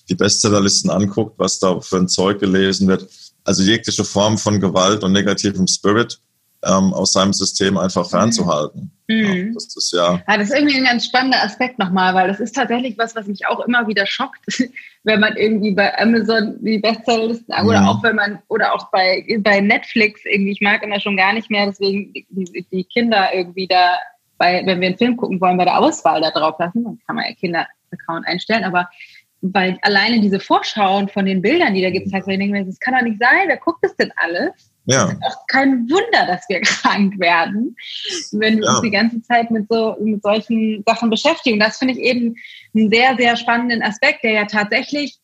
die Bestsellerlisten anguckt, was da für ein Zeug gelesen wird, also jegliche Form von Gewalt und negativem Spirit ähm, aus seinem System einfach mhm. fernzuhalten. Mhm. Ja, das ist ja. Ja, das ist irgendwie ein ganz spannender Aspekt nochmal, weil das ist tatsächlich was, was mich auch immer wieder schockt, wenn man irgendwie bei Amazon die Bestsellerlisten mhm. oder auch wenn man oder auch bei, bei Netflix irgendwie, ich mag immer schon gar nicht mehr, deswegen die, die Kinder irgendwie da, bei, wenn wir einen Film gucken wollen, bei der Auswahl da drauf lassen, dann kann man ja Kinder-Account einstellen, aber weil alleine diese Vorschauen von den Bildern, die da gezeigt werden, denke ich das kann doch nicht sein, wer guckt das denn alles? Ja. Es ist auch kein Wunder, dass wir krank werden, wenn wir ja. uns die ganze Zeit mit so mit solchen Sachen beschäftigen. Das finde ich eben einen sehr, sehr spannenden Aspekt, der ja tatsächlich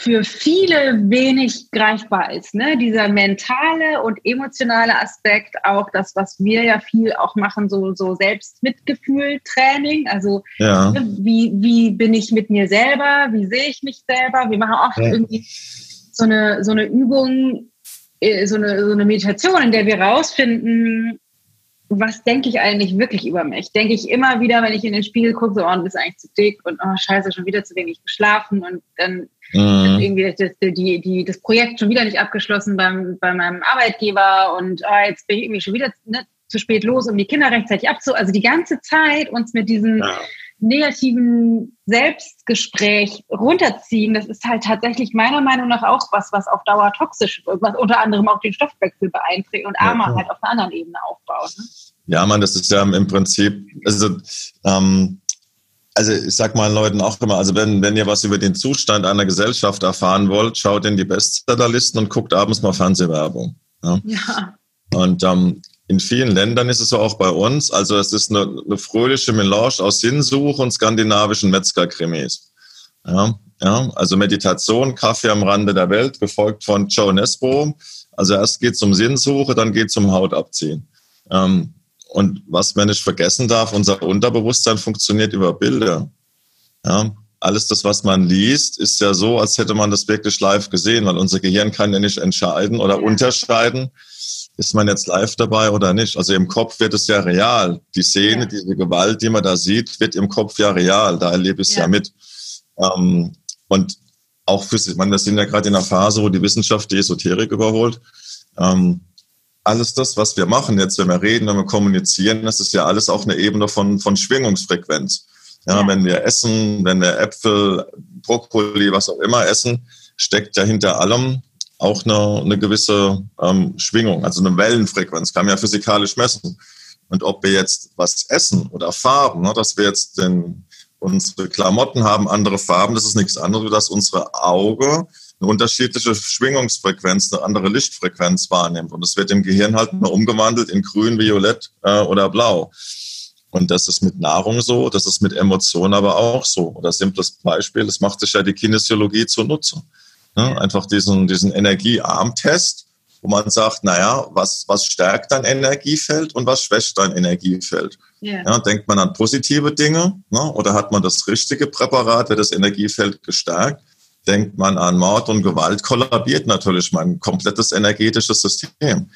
für viele wenig greifbar ist. Ne? Dieser mentale und emotionale Aspekt, auch das, was wir ja viel auch machen, so, so Selbstmitgefühl-Training. Also ja. Ne, wie, wie bin ich mit mir selber, wie sehe ich mich selber? Wir machen oft ja. irgendwie so eine, so eine Übung, äh, so eine, so eine Meditation, in der wir rausfinden, was denke ich eigentlich wirklich über mich? Denke ich immer wieder, wenn ich in den Spiegel gucke, so, oh, du bist eigentlich zu dick und oh, scheiße, schon wieder zu wenig geschlafen und dann mhm. irgendwie das, die, die, das Projekt schon wieder nicht abgeschlossen beim, bei meinem Arbeitgeber und oh, jetzt bin ich irgendwie schon wieder ne, zu spät los, um die Kinder rechtzeitig abzu... Also die ganze Zeit uns mit diesen ja negativen Selbstgespräch runterziehen, das ist halt tatsächlich meiner Meinung nach auch was, was auf Dauer toxisch wird, was unter anderem auch den Stoffwechsel beeinträchtigt und Armer ja, halt auf einer anderen Ebene aufbaut. Ne? Ja, man, das ist ja im Prinzip, also, ähm, also ich sag mal Leuten auch immer, also wenn, wenn ihr was über den Zustand einer Gesellschaft erfahren wollt, schaut in die Bestsellerlisten und guckt abends mal Fernsehwerbung. Ja. ja. Und ähm, in vielen Ländern ist es so auch bei uns. Also es ist eine, eine fröhliche Melange aus Sinnsuche und skandinavischen Metzgerkrimis. Ja, ja, also Meditation, Kaffee am Rande der Welt, gefolgt von Joe Nesbo. Also erst geht es um Sinnsuche, dann geht es um Hautabziehen. Ähm, und was man nicht vergessen darf, unser Unterbewusstsein funktioniert über Bilder. Ja, alles das, was man liest, ist ja so, als hätte man das wirklich live gesehen, weil unser Gehirn kann ja nicht entscheiden oder unterscheiden, ist man jetzt live dabei oder nicht? Also im Kopf wird es ja real. Die Szene, ja. diese Gewalt, die man da sieht, wird im Kopf ja real. Da erlebe ich es ja. ja. mit. Ähm, und auch für sich, man, wir sind ja gerade in einer Phase, wo die Wissenschaft die Esoterik überholt. Ähm, alles das, was wir machen jetzt, wenn wir reden, wenn wir kommunizieren, das ist ja alles auch eine Ebene von, von Schwingungsfrequenz. Ja, ja. wenn wir essen, wenn wir Äpfel, Brokkoli, was auch immer essen, steckt ja hinter allem auch eine, eine gewisse ähm, Schwingung, also eine Wellenfrequenz, kann man ja physikalisch messen. Und ob wir jetzt was essen oder Farben, ne, dass wir jetzt den, unsere Klamotten haben andere Farben, das ist nichts anderes, dass unsere Auge eine unterschiedliche Schwingungsfrequenz, eine andere Lichtfrequenz wahrnimmt. Und es wird im Gehirn halt nur umgewandelt in grün, violett äh, oder blau. Und das ist mit Nahrung so, das ist mit Emotionen aber auch so. Oder simples Beispiel, das macht sich ja die Kinesiologie zunutze. Ne? Einfach diesen, diesen Energiearmtest. wo man sagt, naja, was, was stärkt dein Energiefeld und was schwächt dein Energiefeld? Yeah. Ja, denkt man an positive Dinge ne? oder hat man das richtige Präparat, wird das Energiefeld gestärkt? Denkt man an Mord und Gewalt, kollabiert natürlich mein komplettes energetisches System.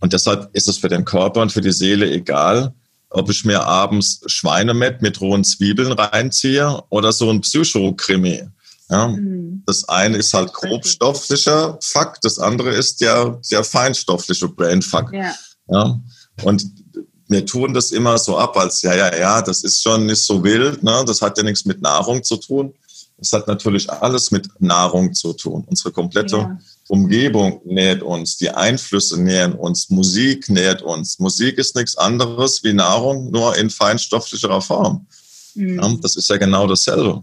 Und deshalb ist es für den Körper und für die Seele egal, ob ich mir abends Schweinemett mit rohen Zwiebeln reinziehe oder so ein Psychokrimi. Ja, mhm. Das eine ist halt grobstofflicher Fakt, das andere ist ja der feinstoffliche Brainfuck. Ja. ja. Und wir tun das immer so ab, als ja, ja, ja, das ist schon nicht so wild, ne? das hat ja nichts mit Nahrung zu tun. Das hat natürlich alles mit Nahrung zu tun. Unsere komplette ja. Umgebung nährt uns, die Einflüsse nähern uns, Musik nährt uns. Musik ist nichts anderes wie Nahrung, nur in feinstofflicherer Form. Mhm. Das ist ja genau dasselbe.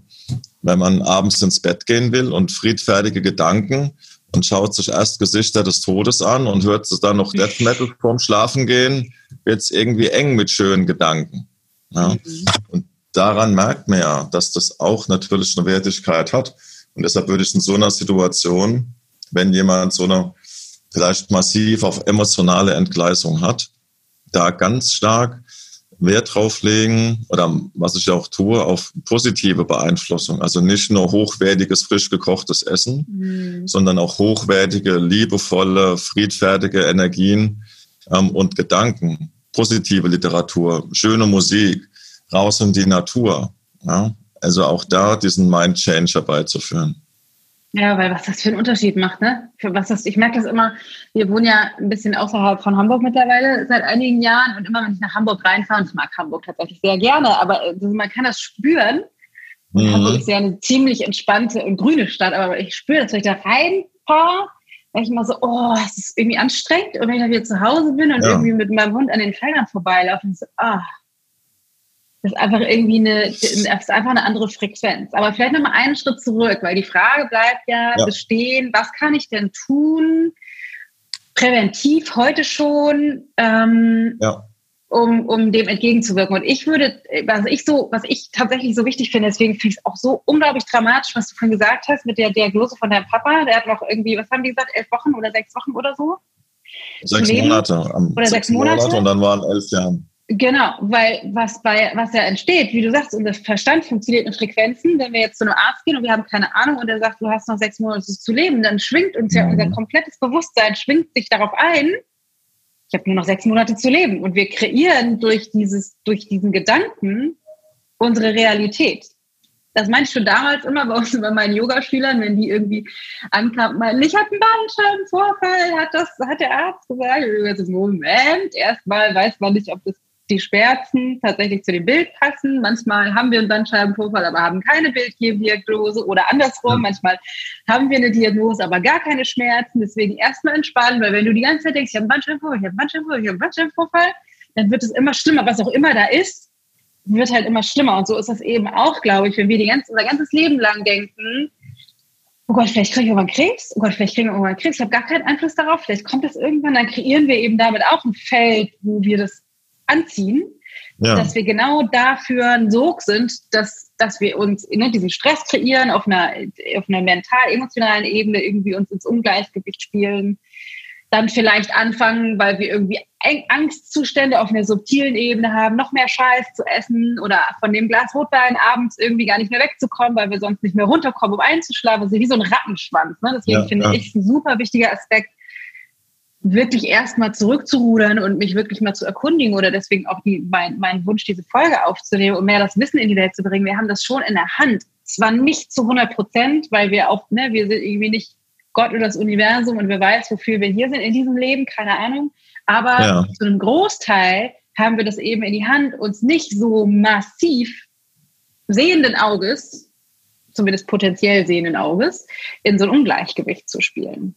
Wenn man abends ins Bett gehen will und friedfertige Gedanken und schaut sich erst Gesichter des Todes an und hört sich dann noch Death Metal vorm Schlafen gehen, wird es irgendwie eng mit schönen Gedanken. Ja? Mhm. Und daran merkt man ja, dass das auch natürlich eine Wertigkeit hat. Und deshalb würde ich in so einer Situation, wenn jemand so eine vielleicht massiv auf emotionale Entgleisung hat, da ganz stark Wert drauf legen oder was ich auch tue, auf positive Beeinflussung. Also nicht nur hochwertiges, frisch gekochtes Essen, mhm. sondern auch hochwertige, liebevolle, friedfertige Energien ähm, und Gedanken, positive Literatur, schöne Musik, raus in die Natur. Ja? Also auch da diesen Mind Change herbeizuführen. Ja, weil was das für einen Unterschied macht, ne? Für was das, ich merke das immer, wir wohnen ja ein bisschen außerhalb von Hamburg mittlerweile seit einigen Jahren und immer wenn ich nach Hamburg reinfahre, und ich mag Hamburg tatsächlich sehr gerne, aber äh, man kann das spüren. Mhm. Hamburg ist ja eine ziemlich entspannte und grüne Stadt, aber ich spüre das, wenn ich da reinfahre, ich immer so, oh, es ist irgendwie anstrengend. Und wenn ich dann wieder zu Hause bin und ja. irgendwie mit meinem Hund an den Feldern vorbeilaufe, so, ah, das ist einfach irgendwie eine, das ist einfach eine andere Frequenz. Aber vielleicht nochmal einen Schritt zurück, weil die Frage bleibt ja, ja, bestehen, was kann ich denn tun, präventiv heute schon, ähm, ja. um, um dem entgegenzuwirken. Und ich würde, was ich so, was ich tatsächlich so wichtig finde, deswegen finde ich es auch so unglaublich dramatisch, was du vorhin gesagt hast mit der Diagnose von deinem Papa. Der hat noch irgendwie, was haben die gesagt, elf Wochen oder sechs Wochen oder so? Sechs Monate. Oder sechs Monate. Monate und dann waren elf Jahre. Genau, weil was bei was ja entsteht, wie du sagst, unser Verstand funktioniert in Frequenzen. Wenn wir jetzt zu einem Arzt gehen und wir haben keine Ahnung und er sagt, du hast noch sechs Monate zu leben, dann schwingt uns ja unser komplettes Bewusstsein, schwingt sich darauf ein, ich habe nur noch sechs Monate zu leben. Und wir kreieren durch dieses, durch diesen Gedanken unsere Realität. Das meinte ich schon damals immer bei uns, bei meinen Yogaschülern, wenn die irgendwie ankamen, meinen, ich habe einen Bandscheibenvorfall, hat das, hat der Arzt gesagt. Moment, erstmal weiß man nicht, ob das die Schmerzen tatsächlich zu dem Bild passen. Manchmal haben wir einen Bandscheibenvorfall, aber haben keine Bildgebdiagnose oder andersrum. Manchmal haben wir eine Diagnose, aber gar keine Schmerzen. Deswegen erstmal entspannen, weil wenn du die ganze Zeit denkst, ich habe einen Bandscheibenvorfall, ich habe einen Bandscheibenvorfall, ich habe einen Bandscheibenvorfall, dann wird es immer schlimmer. Was auch immer da ist, wird halt immer schlimmer. Und so ist das eben auch, glaube ich, wenn wir die ganze, unser ganzes Leben lang denken, oh Gott, vielleicht kriege ich irgendwann Krebs, oh Gott, vielleicht kriegen wir irgendwann Krebs, ich habe gar keinen Einfluss darauf, vielleicht kommt das irgendwann, dann kreieren wir eben damit auch ein Feld, wo wir das anziehen, ja. dass wir genau dafür ein Sog sind, dass, dass wir uns ne, diesen Stress kreieren, auf einer, auf einer mental-emotionalen Ebene irgendwie uns ins Ungleichgewicht spielen, dann vielleicht anfangen, weil wir irgendwie Angstzustände auf einer subtilen Ebene haben, noch mehr Scheiß zu essen oder von dem Glas Rotwein abends irgendwie gar nicht mehr wegzukommen, weil wir sonst nicht mehr runterkommen, um einzuschlafen. Also wie so ein Rattenschwanz. Ne? Deswegen ja, finde ja. ich ein super wichtiger Aspekt, wirklich erstmal zurückzurudern und mich wirklich mal zu erkundigen oder deswegen auch die, mein, mein Wunsch, diese Folge aufzunehmen und mehr das Wissen in die Welt zu bringen. Wir haben das schon in der Hand. Zwar nicht zu 100 Prozent, weil wir auch, ne, wir sind irgendwie nicht Gott oder das Universum und wer weiß, wofür wir hier sind in diesem Leben, keine Ahnung. Aber ja. zu einem Großteil haben wir das eben in die Hand, uns nicht so massiv sehenden Auges, zumindest potenziell sehenden Auges, in so ein Ungleichgewicht zu spielen.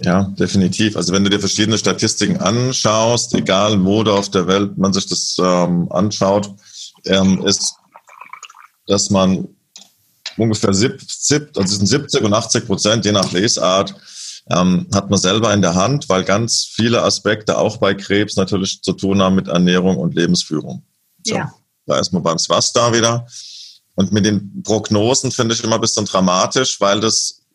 Ja, definitiv. Also wenn du dir verschiedene Statistiken anschaust, egal wo da auf der Welt man sich das ähm, anschaut, ähm, ist, dass man ungefähr 70, also 70 und 80 Prozent, je nach Lesart, ähm, hat man selber in der Hand, weil ganz viele Aspekte auch bei Krebs natürlich zu tun haben mit Ernährung und Lebensführung. So, ja. Da ist man beim Was da wieder. Und mit den Prognosen finde ich immer ein bisschen dramatisch, weil das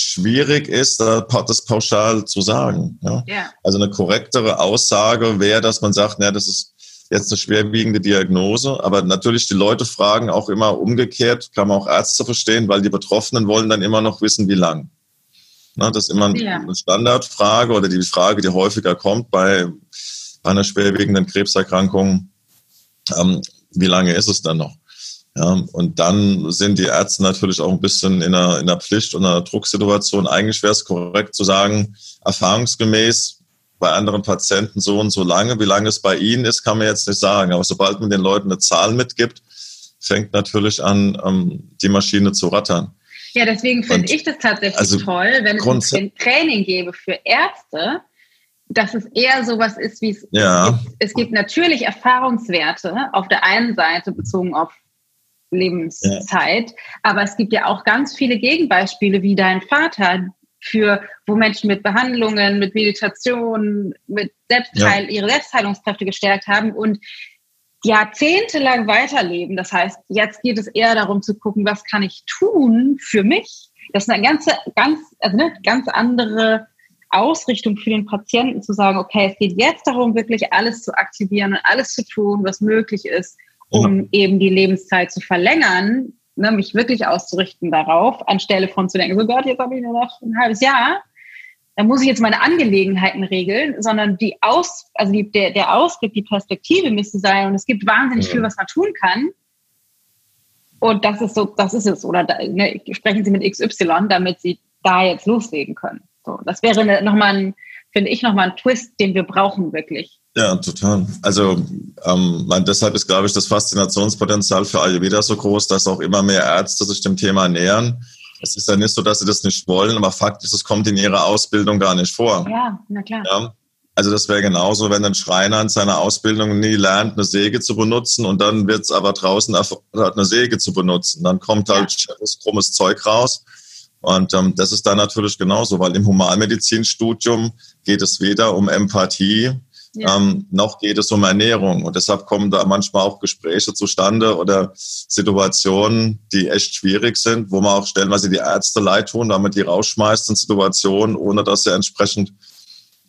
schwierig ist, das pauschal zu sagen. Ja? ja. Also eine korrektere Aussage wäre, dass man sagt, ja, das ist jetzt eine schwerwiegende Diagnose, aber natürlich die Leute fragen auch immer umgekehrt, kann man auch Ärzte verstehen, weil die Betroffenen wollen dann immer noch wissen, wie lang. Na, das ist immer eine Standardfrage oder die Frage, die häufiger kommt bei, bei einer schwerwiegenden Krebserkrankung. Ähm, wie lange ist es dann noch? Ja, und dann sind die Ärzte natürlich auch ein bisschen in einer, in einer Pflicht und einer Drucksituation. Eigentlich wäre es korrekt zu sagen, erfahrungsgemäß bei anderen Patienten so und so lange. Wie lange es bei ihnen ist, kann man jetzt nicht sagen. Aber sobald man den Leuten eine Zahl mitgibt, fängt natürlich an, ähm, die Maschine zu rattern. Ja, deswegen finde ich das tatsächlich also toll, wenn es ein Training gäbe für Ärzte, dass es eher sowas ist, wie es, ja. es, es gibt natürlich Erfahrungswerte auf der einen Seite bezogen auf Lebenszeit. Ja. Aber es gibt ja auch ganz viele Gegenbeispiele, wie dein Vater, für wo Menschen mit Behandlungen, mit Meditation, mit Selbstheil, ja. ihre Selbstheilungskräfte gestärkt haben und jahrzehntelang weiterleben. Das heißt, jetzt geht es eher darum zu gucken, was kann ich tun für mich? Das ist eine ganze, ganz, also eine ganz andere Ausrichtung für den Patienten zu sagen, okay, es geht jetzt darum, wirklich alles zu aktivieren und alles zu tun, was möglich ist, um eben die Lebenszeit zu verlängern, ne, mich wirklich auszurichten darauf, anstelle von zu denken, so Gott, jetzt habe ich nur noch ein halbes Jahr, dann muss ich jetzt meine Angelegenheiten regeln, sondern die Aus, also die, der, der Ausblick, die Perspektive müsste sein und es gibt wahnsinnig ja. viel, was man tun kann. Und das ist so, das ist es. Oder da, ne, sprechen Sie mit XY, damit Sie da jetzt loslegen können. So, das wäre ne, nochmal ein, finde ich, nochmal ein Twist, den wir brauchen wirklich. Ja, total. Also ähm, man, deshalb ist, glaube ich, das Faszinationspotenzial für Ayurveda so groß, dass auch immer mehr Ärzte sich dem Thema nähern. Es ist ja nicht so, dass sie das nicht wollen, aber Fakt ist, es kommt in ihrer Ausbildung gar nicht vor. Ja, na klar. Ja? Also das wäre genauso, wenn ein Schreiner in seiner Ausbildung nie lernt, eine Säge zu benutzen und dann wird es aber draußen erfordert, eine Säge zu benutzen. Dann kommt halt ja. krummes Zeug raus. Und ähm, das ist dann natürlich genauso, weil im Humanmedizinstudium geht es weder um Empathie, ja. Ähm, noch geht es um Ernährung. Und deshalb kommen da manchmal auch Gespräche zustande oder Situationen, die echt schwierig sind, wo man auch stellenweise die Ärzte leid tun, damit die rausschmeißt in Situationen, ohne dass sie entsprechend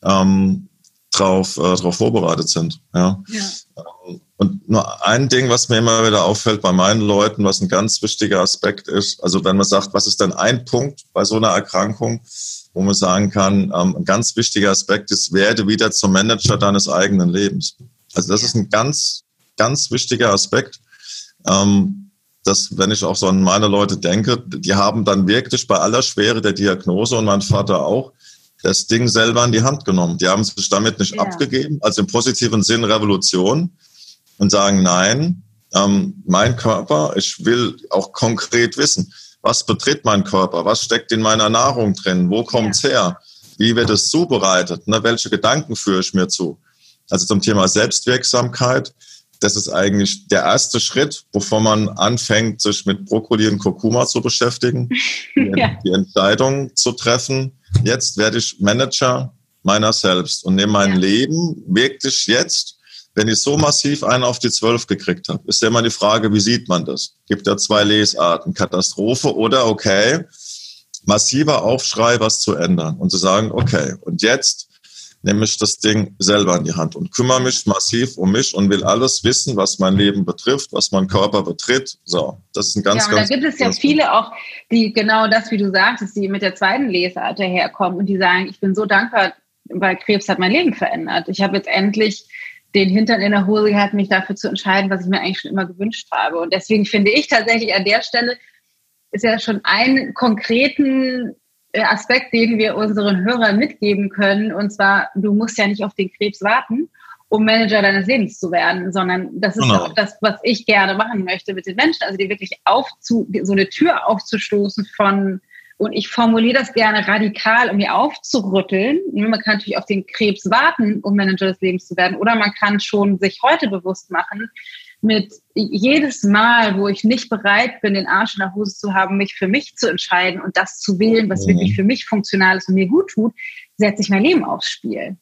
ähm, drauf, äh, drauf vorbereitet sind. Ja. ja. Ähm, und nur ein Ding, was mir immer wieder auffällt bei meinen Leuten, was ein ganz wichtiger Aspekt ist, also wenn man sagt, was ist denn ein Punkt bei so einer Erkrankung, wo man sagen kann, ähm, ein ganz wichtiger Aspekt ist, werde wieder zum Manager deines eigenen Lebens. Also das ist ein ganz, ganz wichtiger Aspekt. Ähm, dass, wenn ich auch so an meine Leute denke, die haben dann wirklich bei aller Schwere der Diagnose und mein Vater auch, das Ding selber in die Hand genommen. Die haben sich damit nicht ja. abgegeben, also im positiven Sinn Revolution und sagen, nein, ähm, mein Körper, ich will auch konkret wissen, was betritt mein Körper, was steckt in meiner Nahrung drin, wo kommt's her, wie wird es zubereitet, ne, welche Gedanken führe ich mir zu. Also zum Thema Selbstwirksamkeit, das ist eigentlich der erste Schritt, bevor man anfängt, sich mit Brokkoli und Kurkuma zu beschäftigen, ja. die Entscheidung zu treffen. Jetzt werde ich Manager meiner selbst und nehme mein ja. Leben wirklich jetzt wenn ich so massiv einen auf die Zwölf gekriegt habe, ist ja immer die Frage, wie sieht man das? Gibt ja zwei Lesarten, Katastrophe oder okay, massiver Aufschrei, was zu ändern und zu sagen, okay, und jetzt nehme ich das Ding selber in die Hand und kümmere mich massiv um mich und will alles wissen, was mein Leben betrifft, was mein Körper betritt. So, das ist ein ganz, ja, und ganz. Da gibt es ja viele auch, die genau das, wie du sagtest, die mit der zweiten Lesart daherkommen und die sagen, ich bin so dankbar, weil Krebs hat mein Leben verändert. Ich habe jetzt endlich den Hintern in der Hose gehabt, mich dafür zu entscheiden, was ich mir eigentlich schon immer gewünscht habe. Und deswegen finde ich tatsächlich an der Stelle ist ja schon einen konkreten äh, Aspekt, den wir unseren Hörern mitgeben können. Und zwar, du musst ja nicht auf den Krebs warten, um Manager deines Lebens zu werden, sondern das ist genau. auch das, was ich gerne machen möchte mit den Menschen. Also die wirklich aufzu, so eine Tür aufzustoßen von und ich formuliere das gerne radikal, um mir aufzurütteln. Man kann natürlich auf den Krebs warten, um Manager des Lebens zu werden. Oder man kann schon sich heute bewusst machen, mit jedes Mal, wo ich nicht bereit bin, den Arsch in der Hose zu haben, mich für mich zu entscheiden und das zu wählen, was mhm. wirklich für mich funktional ist und mir gut tut, setze ich mein Leben aufs Spiel.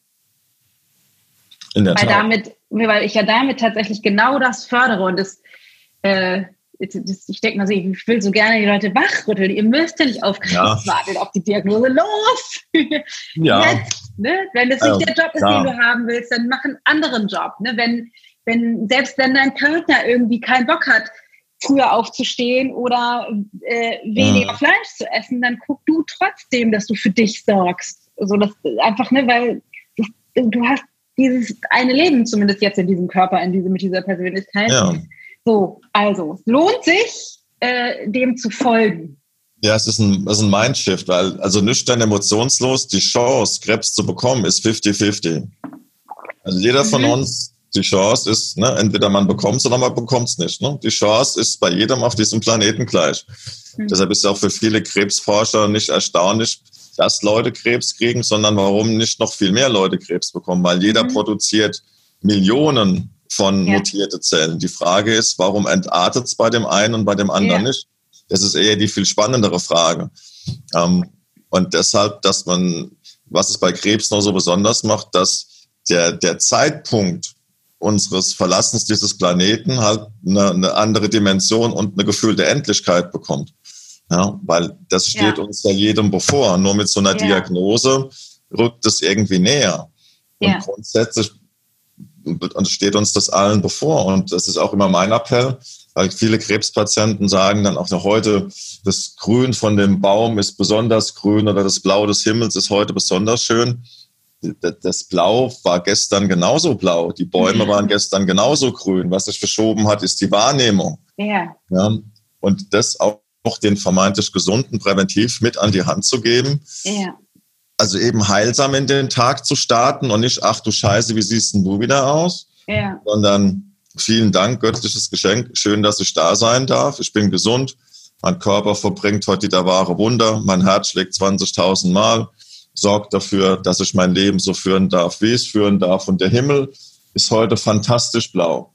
In der weil Tat. damit, weil ich ja damit tatsächlich genau das fördere und das äh, ich denke mal so, ich will so gerne die Leute wachrütteln. Ihr müsst ja nicht auf Krebs ja. warten, auf die Diagnose. Los! Ja. Jetzt, ne? Wenn das nicht ähm, der Job ist, ja. den du haben willst, dann mach einen anderen Job. Ne? Wenn, wenn, selbst wenn dein Partner irgendwie keinen Bock hat, früher aufzustehen oder äh, weniger mhm. Fleisch zu essen, dann guck du trotzdem, dass du für dich sorgst. So, das einfach, ne, weil du, du hast dieses eine Leben zumindest jetzt in diesem Körper, in diese, mit dieser Persönlichkeit. Ja. So, also, lohnt sich, äh, dem zu folgen. Ja, es ist ein, es ist ein Mindshift, weil also nüchtern emotionslos, die Chance, Krebs zu bekommen, ist 50-50. Also jeder mhm. von uns, die Chance ist, ne, entweder man bekommt es oder man bekommt es nicht. Ne? Die Chance ist bei jedem auf diesem Planeten gleich. Mhm. Deshalb ist es auch für viele Krebsforscher nicht erstaunlich, dass Leute Krebs kriegen, sondern warum nicht noch viel mehr Leute Krebs bekommen, weil jeder mhm. produziert Millionen von ja. mutierte Zellen. Die Frage ist, warum entartet es bei dem einen und bei dem anderen ja. nicht? Das ist eher die viel spannendere Frage. Ähm, und deshalb, dass man, was es bei Krebs noch so besonders macht, dass der, der Zeitpunkt unseres Verlassens dieses Planeten halt eine, eine andere Dimension und eine gefühlte Endlichkeit bekommt. Ja, weil das steht ja. uns ja jedem bevor. Nur mit so einer ja. Diagnose rückt es irgendwie näher. Und grundsätzlich und steht uns das allen bevor. Und das ist auch immer mein Appell, weil viele Krebspatienten sagen dann auch noch heute, das Grün von dem Baum ist besonders grün oder das Blau des Himmels ist heute besonders schön. Das Blau war gestern genauso blau. Die Bäume waren gestern genauso grün. Was sich verschoben hat, ist die Wahrnehmung. Ja. ja und das auch den vermeintlich Gesunden präventiv mit an die Hand zu geben. Ja also eben heilsam in den Tag zu starten und nicht, ach du Scheiße, wie siehst denn du wieder aus? Ja. Sondern vielen Dank, göttliches Geschenk, schön, dass ich da sein darf. Ich bin gesund, mein Körper verbringt heute der wahre Wunder, mein Herz schlägt 20.000 Mal, sorgt dafür, dass ich mein Leben so führen darf, wie ich es führen darf. Und der Himmel ist heute fantastisch blau.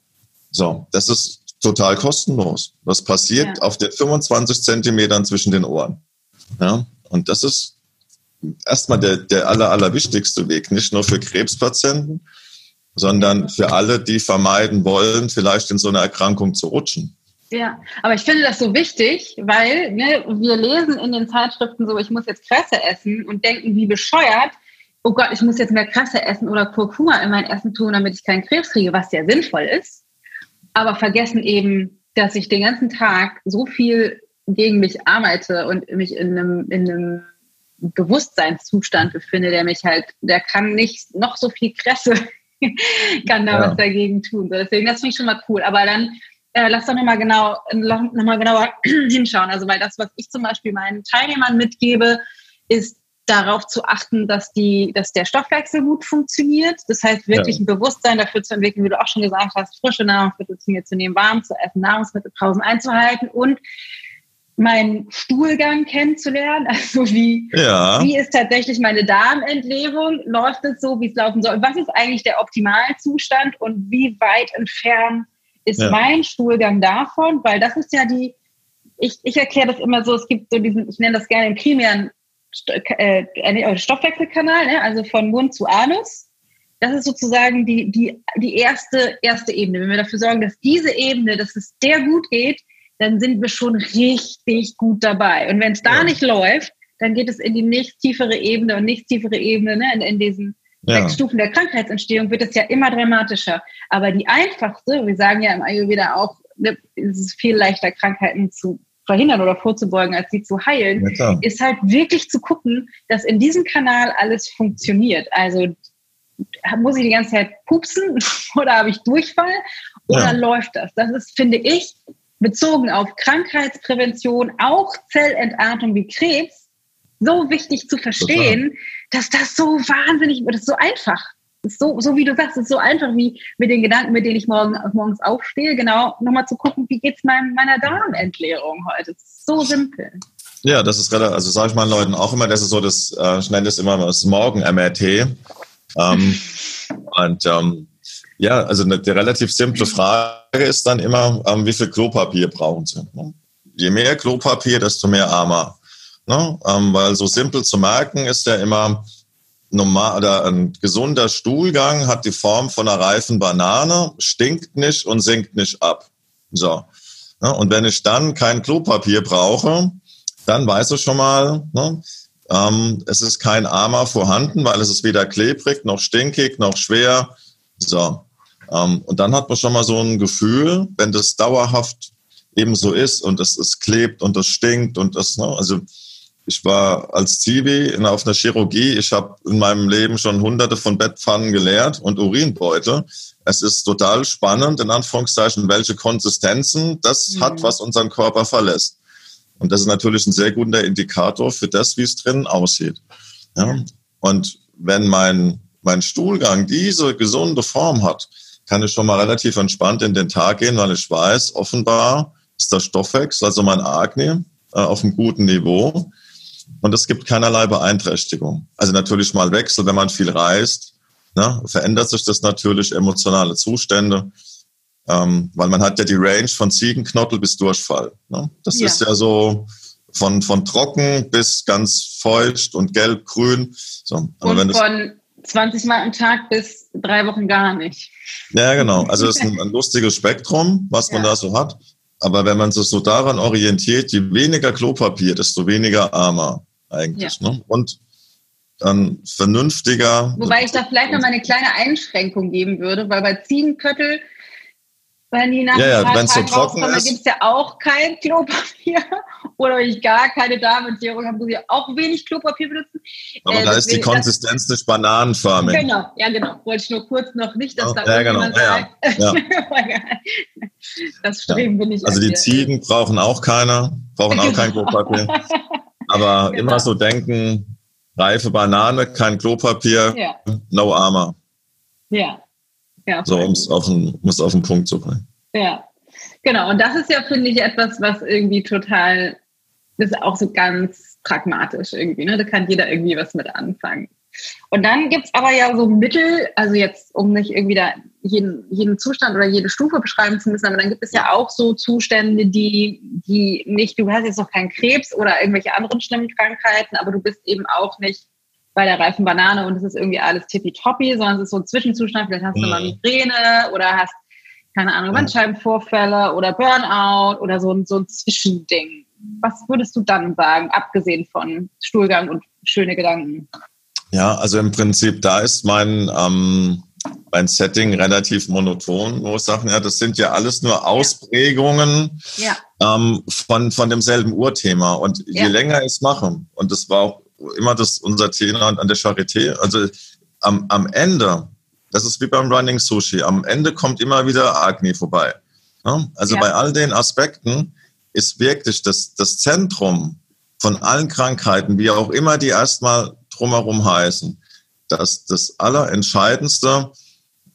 So, das ist total kostenlos. Das passiert ja. auf den 25 Zentimetern zwischen den Ohren. Ja, und das ist erstmal der, der aller, allerwichtigste Weg, nicht nur für Krebspatienten, sondern für alle, die vermeiden wollen, vielleicht in so eine Erkrankung zu rutschen. Ja, aber ich finde das so wichtig, weil ne, wir lesen in den Zeitschriften so, ich muss jetzt Kresse essen und denken, wie bescheuert, oh Gott, ich muss jetzt mehr Kresse essen oder Kurkuma in mein Essen tun, damit ich keinen Krebs kriege, was ja sinnvoll ist. Aber vergessen eben, dass ich den ganzen Tag so viel gegen mich arbeite und mich in einem, in einem Bewusstseinszustand befinde, der mich halt, der kann nicht noch so viel Kresse, kann da ja. was dagegen tun. So, deswegen, das finde ich schon mal cool. Aber dann äh, lass doch nochmal genau, noch mal genauer hinschauen. Also, weil das, was ich zum Beispiel meinen Teilnehmern mitgebe, ist darauf zu achten, dass die, dass der Stoffwechsel gut funktioniert. Das heißt, wirklich ja. ein Bewusstsein dafür zu entwickeln, wie du auch schon gesagt hast, frische Nahrungsmittel zu mir zu nehmen, warm zu essen, Nahrungsmittelpausen einzuhalten und meinen Stuhlgang kennenzulernen. Also wie, ja. wie ist tatsächlich meine Darmentleerung? Läuft es so, wie es laufen soll? Was ist eigentlich der Optimalzustand und wie weit entfernt ist ja. mein Stuhlgang davon? Weil das ist ja die, ich, ich erkläre das immer so, es gibt so diesen, ich nenne das gerne den primären äh, äh, Stoffwechselkanal, ne? also von Mund zu Anus. Das ist sozusagen die, die, die erste, erste Ebene. Wenn wir dafür sorgen, dass diese Ebene, dass es der gut geht, dann sind wir schon richtig gut dabei. Und wenn es da ja. nicht läuft, dann geht es in die nächst tiefere Ebene und nächst tiefere Ebene, ne? in, in diesen ja. sechs Stufen der Krankheitsentstehung wird es ja immer dramatischer. Aber die einfachste, wir sagen ja im Ayurveda auch, ne, es ist viel leichter, Krankheiten zu verhindern oder vorzubeugen, als sie zu heilen, ja, ist halt wirklich zu gucken, dass in diesem Kanal alles funktioniert. Also muss ich die ganze Zeit pupsen oder habe ich Durchfall oder ja. läuft das? Das ist, finde ich, bezogen auf Krankheitsprävention, auch Zellentartung wie Krebs, so wichtig zu verstehen, Total. dass das so wahnsinnig, das ist so einfach. Ist so, so wie du sagst, ist so einfach wie mit den Gedanken, mit denen ich morgen, morgens aufstehe, genau nochmal zu gucken, wie geht es mein, meiner Darmentleerung heute. Das ist so simpel. Ja, das ist relativ, also sage ich meinen Leuten auch immer, das ist so das, äh, ich nenne das immer das Morgen-MRT. Ähm, und ähm, ja, also eine, die relativ simple Frage ist dann immer, ähm, wie viel Klopapier brauchen Sie? Ne? Je mehr Klopapier, desto mehr Armer. Ne? Ähm, weil so simpel zu merken ist ja immer, normal oder ein gesunder Stuhlgang hat die Form von einer reifen Banane, stinkt nicht und sinkt nicht ab. So. Ja, und wenn ich dann kein Klopapier brauche, dann weiß ich schon mal, ne, ähm, es ist kein Armer vorhanden, weil es ist weder klebrig, noch stinkig, noch schwer. So. Ähm, und dann hat man schon mal so ein Gefühl, wenn das dauerhaft eben so ist und es, es klebt und es stinkt und das, ne, also ich war als Zivi in, auf einer Chirurgie. Ich habe in meinem Leben schon hunderte von Bettpfannen geleert und Urinbeute. Es ist total spannend, in Anführungszeichen, welche Konsistenzen das mhm. hat, was unseren Körper verlässt. Und das ist natürlich ein sehr guter Indikator für das, wie es drinnen aussieht. Ja? Und wenn mein, mein Stuhlgang diese gesunde Form hat, kann ich schon mal relativ entspannt in den Tag gehen, weil ich weiß, offenbar ist der Stoffwechsel, also mein Agni, äh, auf einem guten Niveau. Und es gibt keinerlei Beeinträchtigung. Also natürlich mal Wechsel, wenn man viel reist, ne, verändert sich das natürlich, emotionale Zustände. Ähm, weil man hat ja die Range von Ziegenknottel bis Durchfall. Ne? Das ja. ist ja so von, von trocken bis ganz feucht und gelb, grün. So, aber und von 20 Mal am Tag bis drei Wochen gar nicht. Ja, genau. Also es ist ein, ein lustiges Spektrum, was man da so hat. Aber wenn man sich so daran orientiert, je weniger Klopapier, desto weniger armer eigentlich. Ja. Ne? Und dann vernünftiger. Wobei ich da vielleicht noch mal eine kleine Einschränkung geben würde, weil bei Ziegenköttel wenn die nach ja, ja, wenn es so trocken ist. gibt es ja auch kein Klopapier. Oder wenn ich gar keine Darmentleerung habe, muss ich auch wenig Klopapier benutzen. Aber äh, da ist die Konsistenz nicht bananenförmig. Genau, ja genau. Wollte ich nur kurz noch nicht, dass ja, da ja, genau. ja, ja. das Streben bin ich. Also die Ziegen brauchen auch keiner, brauchen auch kein Klopapier. Aber genau. immer so denken, reife Banane, kein Klopapier, no armor. Ja, ja, so, um es auf, den, auf den Punkt zu bringen. Ja, genau. Und das ist ja, finde ich, etwas, was irgendwie total, das ist auch so ganz pragmatisch irgendwie. Ne? Da kann jeder irgendwie was mit anfangen. Und dann gibt es aber ja so Mittel, also jetzt, um nicht irgendwie da jeden, jeden Zustand oder jede Stufe beschreiben zu müssen, aber dann gibt es ja auch so Zustände, die, die nicht, du hast jetzt noch keinen Krebs oder irgendwelche anderen schlimmen Krankheiten, aber du bist eben auch nicht bei der reifen Banane und es ist irgendwie alles tippitoppi, sondern es ist so ein Zwischenzustand. Vielleicht hast du mal mhm. Migräne oder hast, keine Ahnung, Bandscheibenvorfälle oder Burnout oder so, ein so ein Zwischending. Was würdest du dann sagen, abgesehen von Stuhlgang und schöne Gedanken? Ja, also im Prinzip, da ist mein, ähm, mein Setting relativ monoton, wo ich sage, ja, das sind ja alles nur Ausprägungen ja. ähm, von, von demselben Urthema. Und je ja. länger ich es mache, und das war auch immer das unser Thema an der Charité. Also am, am Ende, das ist wie beim Running Sushi, am Ende kommt immer wieder Agni vorbei. Ja? Also ja. bei all den Aspekten ist wirklich das, das Zentrum von allen Krankheiten, wie auch immer die erstmal drumherum heißen, dass das Allerentscheidendste,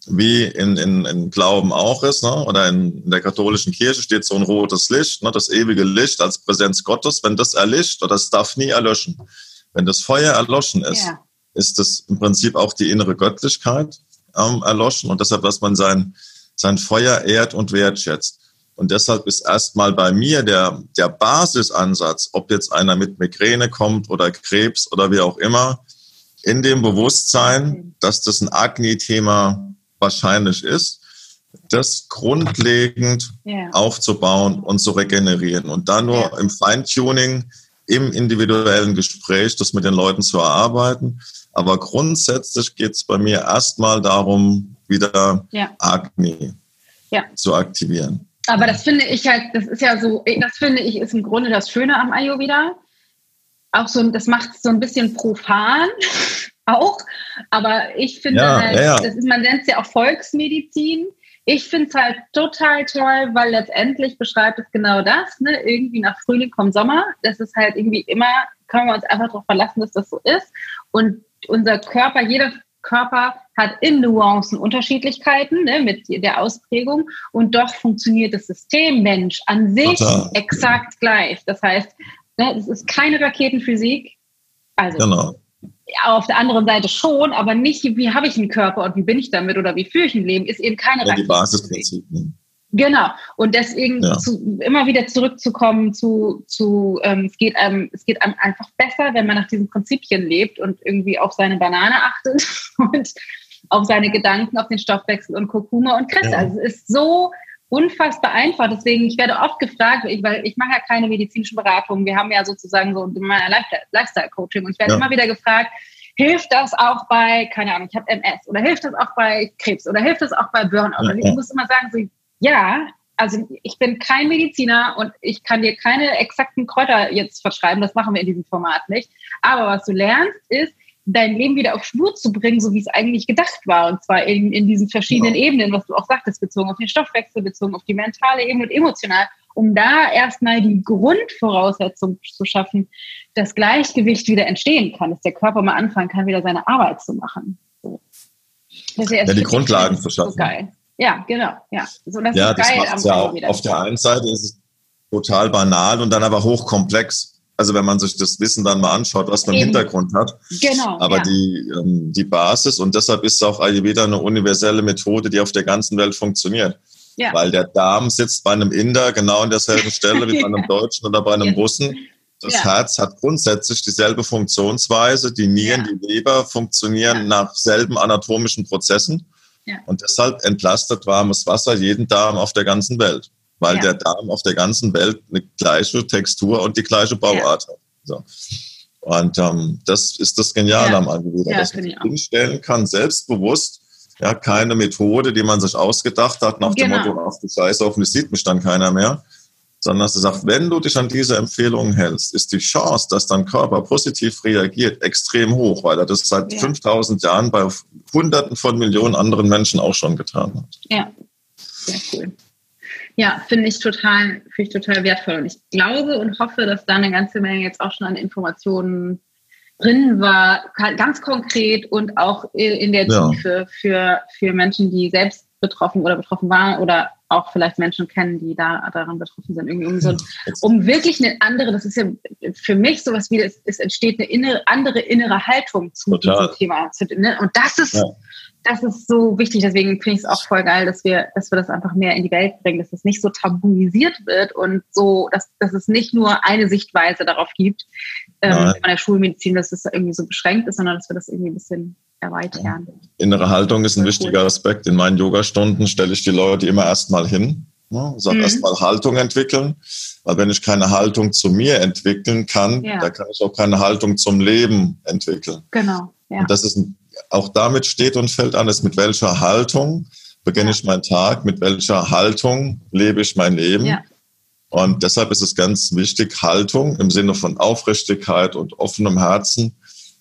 wie in, in, in Glauben auch ist, ne? oder in, in der katholischen Kirche steht so ein rotes Licht, ne? das ewige Licht als Präsenz Gottes, wenn das erlischt, oder das darf nie erlöschen. Wenn das Feuer erloschen ist, ja. ist das im Prinzip auch die innere Göttlichkeit ähm, erloschen und deshalb, dass man sein, sein Feuer ehrt und wertschätzt. Und deshalb ist erstmal bei mir der, der Basisansatz, ob jetzt einer mit Migräne kommt oder Krebs oder wie auch immer, in dem Bewusstsein, dass das ein Agni-Thema wahrscheinlich ist, das grundlegend yeah. aufzubauen und zu regenerieren. Und da nur yeah. im Feintuning im individuellen Gespräch das mit den Leuten zu erarbeiten. Aber grundsätzlich geht es bei mir erstmal darum, wieder ja. Agni ja. zu aktivieren. Aber das finde ich halt, das ist ja so, das finde ich ist im Grunde das Schöne am Ayurveda. Auch so, das macht es so ein bisschen profan auch. Aber ich finde ja, halt, ja. das ist, man nennt es ja auch Volksmedizin. Ich finde es halt total toll, weil letztendlich beschreibt es genau das. Ne? Irgendwie nach Frühling kommt Sommer. Das ist halt irgendwie immer, können wir uns einfach darauf verlassen, dass das so ist. Und unser Körper, jeder Körper hat in Nuancen Unterschiedlichkeiten ne, mit der Ausprägung und doch funktioniert das System Mensch an sich Total. exakt gleich. Das heißt, ne, es ist keine Raketenphysik. Also genau auf der anderen Seite schon, aber nicht, wie habe ich einen Körper und wie bin ich damit oder wie führe ich ein Leben, ist eben keine ja, Die Basisprinzipien. Genau. Und deswegen ja. zu, immer wieder zurückzukommen zu, zu ähm, es, geht einem, es geht einem einfach besser, wenn man nach diesen Prinzipien lebt und irgendwie auf seine Banane achtet und auf seine Gedanken, auf den Stoffwechsel und Kurkuma und Kresse. Ja. Also es ist so unfassbar einfach. Deswegen, ich werde oft gefragt, weil ich mache ja keine medizinische Beratung. Wir haben ja sozusagen so in meiner Lifestyle-Coaching und ich werde ja. immer wieder gefragt, hilft das auch bei, keine Ahnung, ich habe MS oder hilft das auch bei Krebs oder hilft das auch bei Burnout? Ja, ich muss immer sagen, so, ja, also ich bin kein Mediziner und ich kann dir keine exakten Kräuter jetzt verschreiben, das machen wir in diesem Format nicht. Aber was du lernst, ist, dein Leben wieder auf Spur zu bringen, so wie es eigentlich gedacht war. Und zwar in, in diesen verschiedenen ja. Ebenen, was du auch sagtest, bezogen auf den Stoffwechsel, bezogen auf die mentale Ebene und emotional, um da erstmal die Grundvoraussetzung zu schaffen, dass Gleichgewicht wieder entstehen kann, dass der Körper mal anfangen kann, wieder seine Arbeit zu machen. So. ja, die Grundlagen zu schaffen. So geil. Ja, genau. Ja, so, das ja, ist geil das ja auch. Auf der einen Seite ist es total banal und dann aber hochkomplex. Also wenn man sich das Wissen dann mal anschaut, was man im Hintergrund hat. Genau. Aber ja. die, ähm, die Basis und deshalb ist auch Ayurveda eine universelle Methode, die auf der ganzen Welt funktioniert. Ja. Weil der Darm sitzt bei einem Inder genau an derselben Stelle wie bei einem Deutschen oder bei einem ja. Russen. Das ja. Herz hat grundsätzlich dieselbe Funktionsweise. Die Nieren, die Leber funktionieren nach selben anatomischen Prozessen. Und deshalb entlastet warmes Wasser jeden Darm auf der ganzen Welt, weil ja. der Darm auf der ganzen Welt eine gleiche Textur und die gleiche Bauart hat. So. Und ähm, das ist das Geniale ja. am Ayurveda, ja, dass man hinstellen kann, selbstbewusst, ja, keine Methode, die man sich ausgedacht hat, nach genau. dem Motto, auf die Scheiße, hoffentlich sieht mich dann keiner mehr, sondern dass du sagst, wenn du dich an diese Empfehlungen hältst, ist die Chance, dass dein Körper positiv reagiert, extrem hoch, weil er das seit ja. 5000 Jahren bei Hunderten von Millionen anderen Menschen auch schon getan hat. Ja, sehr cool. Ja, finde ich total, finde ich total wertvoll. Und ich glaube und hoffe, dass da eine ganze Menge jetzt auch schon an Informationen drin war, ganz konkret und auch in der Tiefe ja. für, für Menschen, die selbst betroffen oder betroffen waren oder auch vielleicht Menschen kennen, die da daran betroffen sind. Irgendwie um, so, um wirklich eine andere, das ist ja für mich sowas wie, es, es entsteht eine innere, andere innere Haltung zu Total. diesem Thema. Ne? Und das ist, ja. Das ist so wichtig. Deswegen finde ich es auch voll geil, dass wir, dass wir das einfach mehr in die Welt bringen, dass es nicht so tabuisiert wird und so, dass, dass es nicht nur eine Sichtweise darauf gibt, ähm, von der Schulmedizin, dass es irgendwie so beschränkt ist, sondern dass wir das irgendwie ein bisschen erweitern. Innere Haltung ist ein wichtiger Aspekt. In meinen Yoga-Stunden stelle ich die Leute immer erstmal hin. Ne? Sag mhm. erstmal Haltung entwickeln, weil wenn ich keine Haltung zu mir entwickeln kann, ja. da kann ich auch keine Haltung zum Leben entwickeln. Genau. Ja. Und das ist ein, auch damit steht und fällt alles, mit welcher Haltung beginne ja. ich meinen Tag, mit welcher Haltung lebe ich mein Leben. Ja. Und deshalb ist es ganz wichtig, Haltung im Sinne von Aufrichtigkeit und offenem Herzen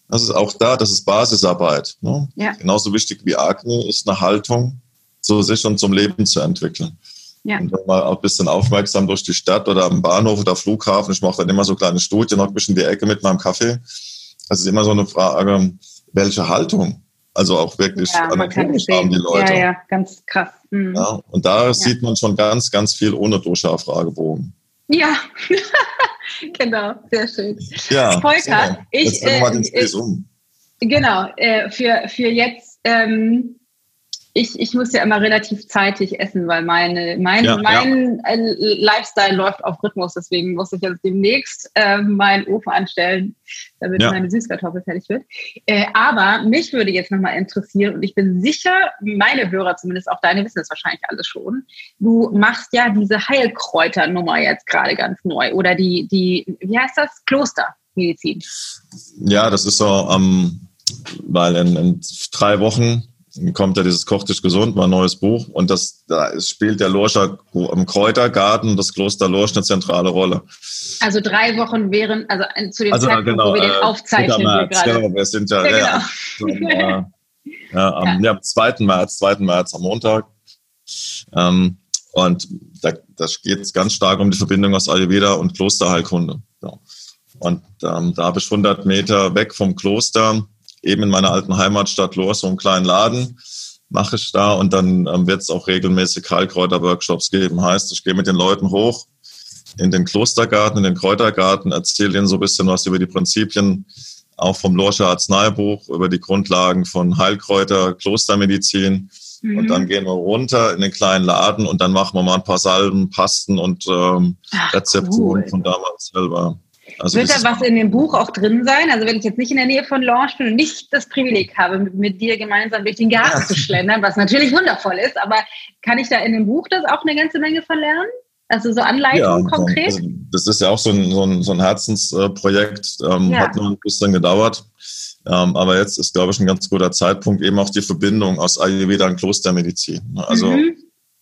das ist auch da, das ist Basisarbeit. Ne? Ja. Genauso wichtig wie Akne ist eine Haltung zu sich und zum Leben zu entwickeln. Ja. Und dann mal auch ein bisschen aufmerksam durch die Stadt oder am Bahnhof oder Flughafen. Ich mache dann immer so kleine Studien, noch ein bisschen die Ecke mit meinem Kaffee. Das ist immer so eine Frage, welche Haltung? Also auch wirklich ja, anatomisch haben die Leute. Ja, ja, ganz krass. Mhm. Ja, und da ja. sieht man schon ganz, ganz viel ohne Durchschau-Fragebogen. Ja, genau, sehr schön. Ja, Volker, so. ich. Äh, ich um. Genau, äh, für, für jetzt ähm, ich, ich muss ja immer relativ zeitig essen, weil meine, mein, ja, mein ja. Äh, Lifestyle läuft auf Rhythmus. Deswegen muss ich jetzt demnächst äh, meinen Ofen anstellen, damit ja. meine Süßkartoffel fertig wird. Äh, aber mich würde jetzt nochmal interessieren, und ich bin sicher, meine Hörer zumindest, auch deine wissen es wahrscheinlich alle schon, du machst ja diese Heilkräuternummer jetzt gerade ganz neu. Oder die, die, wie heißt das? Klostermedizin. Ja, das ist so, ähm, weil in, in drei Wochen kommt ja dieses Kochtisch gesund, mein neues Buch. Und das, da spielt der Lorscher im Kräutergarten, das Kloster Lorsch, eine zentrale Rolle. Also drei Wochen wären, also zu dem also, Zeitpunkt, genau, wo wir den äh, aufzeichnen. März, wir genau, wir sind ja, ja, genau. ja, ja, am, ja. am 2. März, 2. März am Montag. Ähm, und da, da geht es ganz stark um die Verbindung aus Ayurveda und Klosterheilkunde. Und ähm, da habe ich 100 Meter weg vom Kloster eben in meiner alten Heimatstadt Lohr so einen kleinen Laden mache ich da und dann ähm, wird es auch regelmäßig Heilkräuter-Workshops geben. Heißt, ich gehe mit den Leuten hoch in den Klostergarten, in den Kräutergarten, erzähle ihnen so ein bisschen was über die Prinzipien auch vom Lorscher Arzneibuch, über die Grundlagen von Heilkräuter, Klostermedizin. Mhm. Und dann gehen wir runter in den kleinen Laden und dann machen wir mal ein paar Salben, Pasten und ähm, Rezepturen cool. von damals selber. Also Wird da was in dem Buch auch drin sein? Also wenn ich jetzt nicht in der Nähe von Launch bin und nicht das Privileg habe, mit, mit dir gemeinsam durch den Garten ja. zu schlendern, was natürlich wundervoll ist, aber kann ich da in dem Buch das auch eine ganze Menge verlernen? Also so Anleitungen ja, konkret? Also das ist ja auch so ein, so ein, so ein Herzensprojekt, ähm, ja. hat nur ein bisschen gedauert. Ähm, aber jetzt ist, glaube ich, ein ganz guter Zeitpunkt, eben auch die Verbindung aus Ayurveda und Klostermedizin. Also mhm.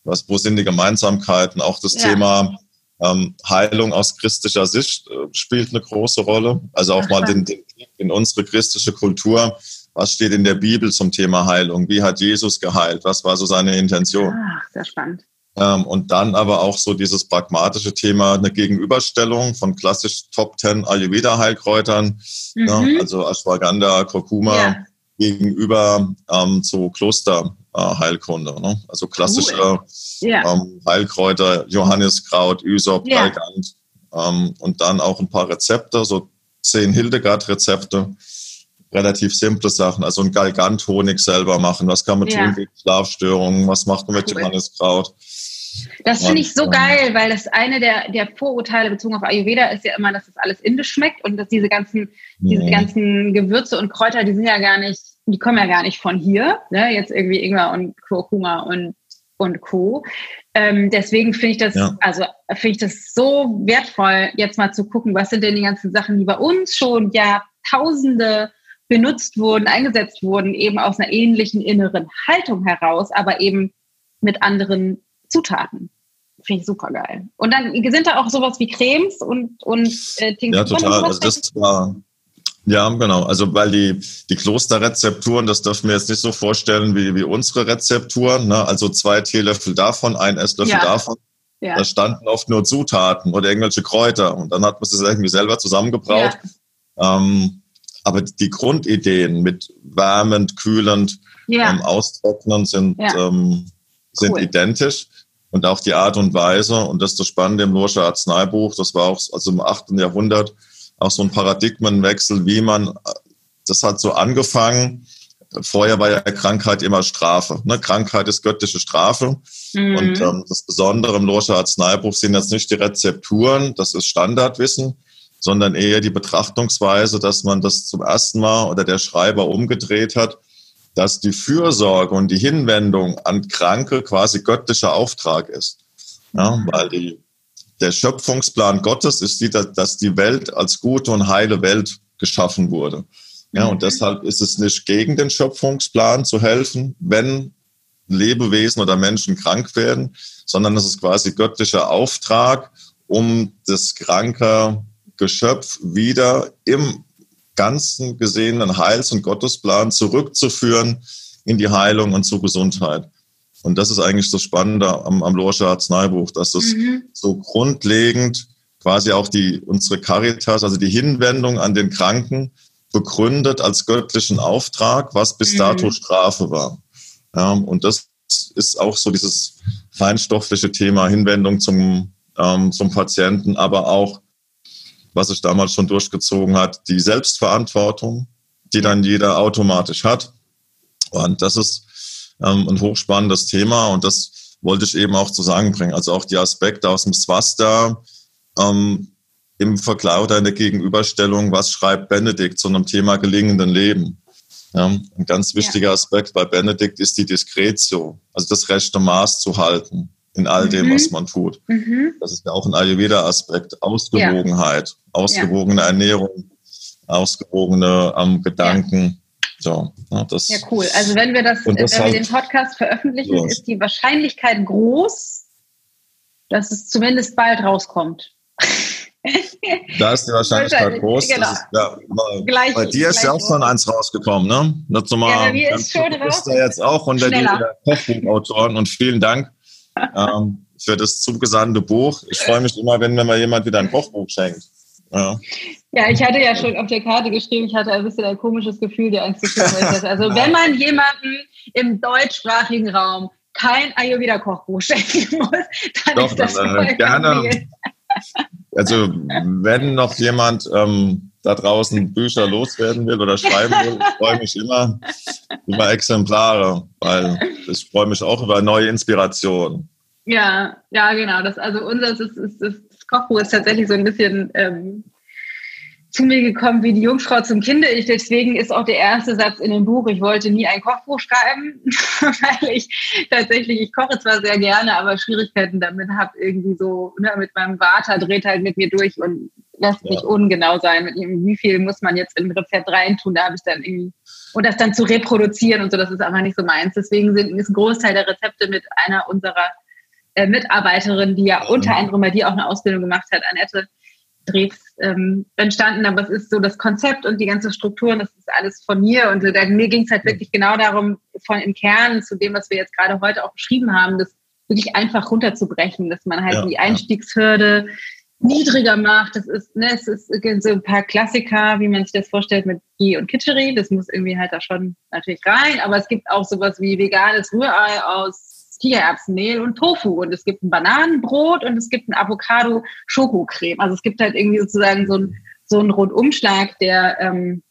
was, wo sind die Gemeinsamkeiten? Auch das. Thema ähm, Heilung aus christlicher Sicht äh, spielt eine große Rolle. Also auch mal den, den, in unsere christliche Kultur. Was steht in der Bibel zum Thema Heilung? Wie hat Jesus geheilt? Was war so seine Intention? Ach, sehr spannend. Ähm, und dann aber auch so dieses pragmatische Thema, eine Gegenüberstellung von klassisch Top 10 Ayurveda-Heilkräutern, mhm. ja, also Ashwagandha, Kurkuma, ja. gegenüber ähm, zu Klosterheilkunde. Äh, ne? Also klassische cool. ja. ähm, Heilkräuter, Johanniskraut, Ysop, ja. Galgant ähm, und dann auch ein paar Rezepte, so zehn Hildegard-Rezepte relativ simple Sachen, also ein Galgant-Honig selber machen. Was kann man ja. tun gegen Schlafstörungen? Was macht man mit cool. Johanniskraut? Das finde ich so ähm, geil, weil das eine der, der Vorurteile bezogen auf Ayurveda ist ja immer, dass das alles indisch schmeckt und dass diese ganzen, diese mhm. ganzen Gewürze und Kräuter, die sind ja gar nicht, die kommen ja gar nicht von hier. Ne? Jetzt irgendwie Ingwer und Kurkuma und, und Co. Ähm, deswegen finde ich das, ja. also finde ich das so wertvoll, jetzt mal zu gucken, was sind denn die ganzen Sachen, die bei uns schon Jahrtausende benutzt wurden, eingesetzt wurden, eben aus einer ähnlichen inneren Haltung heraus, aber eben mit anderen Zutaten. Finde ich super geil. Und dann sind da auch sowas wie Cremes und, und äh, Ja, total. Also das war, ja, genau. Also weil die, die Klosterrezepturen, das dürfen wir jetzt nicht so vorstellen wie, wie unsere Rezepturen. Ne? Also zwei Teelöffel davon, ein Esslöffel ja. davon. Ja. Da standen oft nur Zutaten oder irgendwelche Kräuter. Und dann hat man es irgendwie selber zusammengebraut. Ja. Ähm, aber die Grundideen mit wärmend, kühlend, ähm, austrocknen sind, ähm, sind cool. identisch. Und auch die Art und Weise, und das ist das Spannende im Lorscher Arzneibuch, das war auch also im 8. Jahrhundert auch so ein Paradigmenwechsel, wie man, das hat so angefangen, vorher war ja Krankheit immer Strafe. Ne? Krankheit ist göttliche Strafe. Mhm. Und ähm, das Besondere im Lorscher Arzneibuch sind jetzt nicht die Rezepturen, das ist Standardwissen, sondern eher die Betrachtungsweise, dass man das zum ersten Mal oder der Schreiber umgedreht hat, dass die Fürsorge und die Hinwendung an Kranke quasi göttlicher Auftrag ist. Ja, weil die, der Schöpfungsplan Gottes ist, die, dass die Welt als gute und heile Welt geschaffen wurde. Ja, und deshalb ist es nicht gegen den Schöpfungsplan zu helfen, wenn Lebewesen oder Menschen krank werden, sondern es ist quasi göttlicher Auftrag, um das kranke Geschöpf wieder im ganzen gesehenen Heils- und Gottesplan zurückzuführen in die Heilung und zur Gesundheit. Und das ist eigentlich das Spannende am, am Lorscher Arzneibuch, dass es mhm. so grundlegend quasi auch die, unsere Caritas, also die Hinwendung an den Kranken, begründet als göttlichen Auftrag, was bis mhm. dato Strafe war. Ja, und das ist auch so dieses feinstoffliche Thema Hinwendung zum, ähm, zum Patienten, aber auch was sich damals schon durchgezogen hat, die Selbstverantwortung, die dann jeder automatisch hat. Und das ist ähm, ein hochspannendes Thema und das wollte ich eben auch zu sagen bringen. Also auch die Aspekte aus dem Swasta ähm, im Vergleich oder in der Gegenüberstellung, was schreibt Benedikt zu einem Thema gelingenden Leben. Ja, ein ganz wichtiger ja. Aspekt bei Benedikt ist die Diskretio, also das rechte Maß zu halten in all dem, mhm. was man tut. Mhm. Das ist ja auch ein Ayurveda-Aspekt. Ausgewogenheit, ja. ausgewogene. Ernährung, ausgewogene ähm, Gedanken. So, ja, das, ja, cool. Also wenn wir das, das wenn halt, wir den Podcast veröffentlichen, ist die Wahrscheinlichkeit groß, dass es zumindest bald rauskommt. Da ist die Wahrscheinlichkeit groß. Genau. Ist, ja, gleich, bei dir ist ja auch schon eins rausgekommen, ne? Dazu mal, ja, ist schon raus. Bist jetzt auch unter die Kochbuchautoren und vielen Dank ähm, für das zugesandte Buch. Ich freue mich immer, wenn mir mal jemand wieder ein Kochbuch schenkt. Ja. ja, ich hatte ja schon auf der Karte geschrieben, ich hatte ein bisschen ein komisches Gefühl, dir eins zu führen. Also wenn man jemanden im deutschsprachigen Raum kein Ayurveda-Kochbuch schenken muss, dann Doch, ist das dann, äh, gerne. Also wenn noch jemand ähm, da draußen Bücher loswerden will oder schreiben will, ich freue mich immer über Exemplare, weil ich freue mich auch über neue Inspirationen. Ja, ja, genau. Das, also unser ist, ist, ist, das Kochbuch ist tatsächlich so ein bisschen ähm, zu mir gekommen wie die Jungfrau zum Kinde. Ich, deswegen ist auch der erste Satz in dem Buch, ich wollte nie ein Kochbuch schreiben, weil ich tatsächlich, ich koche zwar sehr gerne, aber Schwierigkeiten damit habe irgendwie so, ne, mit meinem Vater dreht halt mit mir durch und lässt ja. mich ungenau sein mit ihm. Wie viel muss man jetzt im Rezept reintun? Da habe ich dann irgendwie, und das dann zu reproduzieren und so, das ist einfach nicht so meins. Deswegen sind, ist ein Großteil der Rezepte mit einer unserer äh, Mitarbeiterinnen, die ja unter anderem bei dir auch eine Ausbildung gemacht hat, Annette, Drehs ähm, entstanden, aber es ist so das Konzept und die ganze Struktur, das ist alles von mir. Und äh, mir ging es halt wirklich genau darum, von im Kern zu dem, was wir jetzt gerade heute auch beschrieben haben, das wirklich einfach runterzubrechen, dass man halt ja, die Einstiegshürde ja. niedriger macht. Das ist, ne, es ist so ein paar Klassiker, wie man sich das vorstellt mit Ghee und Kitchery. Das muss irgendwie halt da schon natürlich rein. Aber es gibt auch sowas wie veganes Rührei aus Kichererbsenmehl und Tofu und es gibt ein Bananenbrot und es gibt ein Avocado-Schokocreme. Also es gibt halt irgendwie sozusagen so ein, so einen Rundumschlag, der, ähm,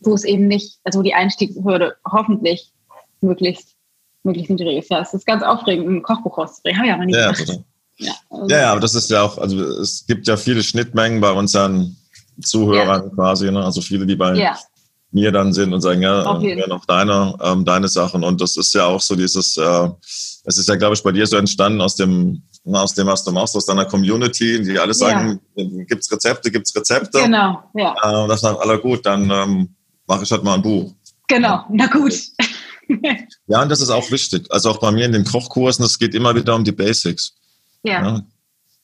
wo es eben nicht, also die Einstiegshürde hoffentlich möglichst, möglichst niedrig ist. Ja, es ist ganz aufregend, ein Kochbuch rauszubringen. Habe ich aber nicht ja, gemacht. Ja, also ja, aber das ist ja auch, also es gibt ja viele Schnittmengen bei unseren Zuhörern ja. quasi, ne? also viele, die bei ja mir dann sind und sagen, ja, wäre noch deine, ähm, deine Sachen. Und das ist ja auch so dieses, äh, es ist ja, glaube ich, bei dir so entstanden aus dem, aus dem, was du machst, aus deiner Community, die alle sagen, ja. gibt's Rezepte, gibt's Rezepte. Genau, ja. Äh, und das sagt, aller gut, dann ähm, mache ich halt mal ein Buch. Genau, na gut. ja, und das ist auch wichtig. Also auch bei mir in den Kochkursen, es geht immer wieder um die Basics. ja? ja?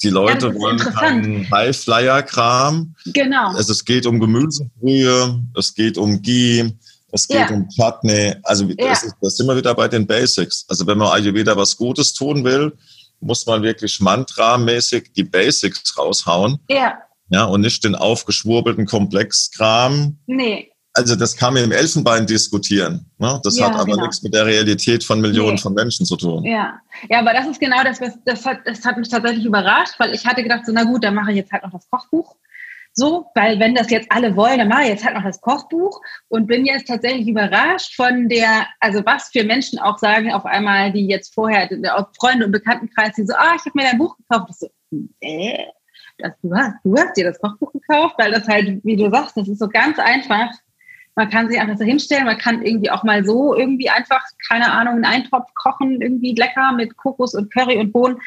Die Leute ja, wollen keinen High-Flyer-Kram. Genau. Also es geht um Gemüsebrühe, es geht um Ghee, es geht ja. um Chutney. Also ja. das, ist, das sind wir wieder bei den Basics. Also wenn man Ayurveda was Gutes tun will, muss man wirklich mantramäßig die Basics raushauen. Ja. Ja, und nicht den aufgeschwurbelten Komplexkram. Nee also das kann man im Elfenbein diskutieren. Ne? Das ja, hat aber genau. nichts mit der Realität von Millionen nee. von Menschen zu tun. Ja. ja, aber das ist genau das, was das hat, das hat mich tatsächlich überrascht, weil ich hatte gedacht, so na gut, dann mache ich jetzt halt noch das Kochbuch. So, weil wenn das jetzt alle wollen, dann mache ich jetzt halt noch das Kochbuch und bin jetzt tatsächlich überrascht von der, also was für Menschen auch sagen auf einmal, die jetzt vorher, auch Freunde und Bekanntenkreis, die so, ah, ich habe mir dein Buch gekauft. Ich so, äh, das, du, hast, du hast dir das Kochbuch gekauft, weil das halt, wie du sagst, das ist so ganz einfach. Man kann sich einfach so hinstellen, man kann irgendwie auch mal so irgendwie einfach, keine Ahnung, einen Eintopf kochen, irgendwie lecker mit Kokos und Curry und Bohnen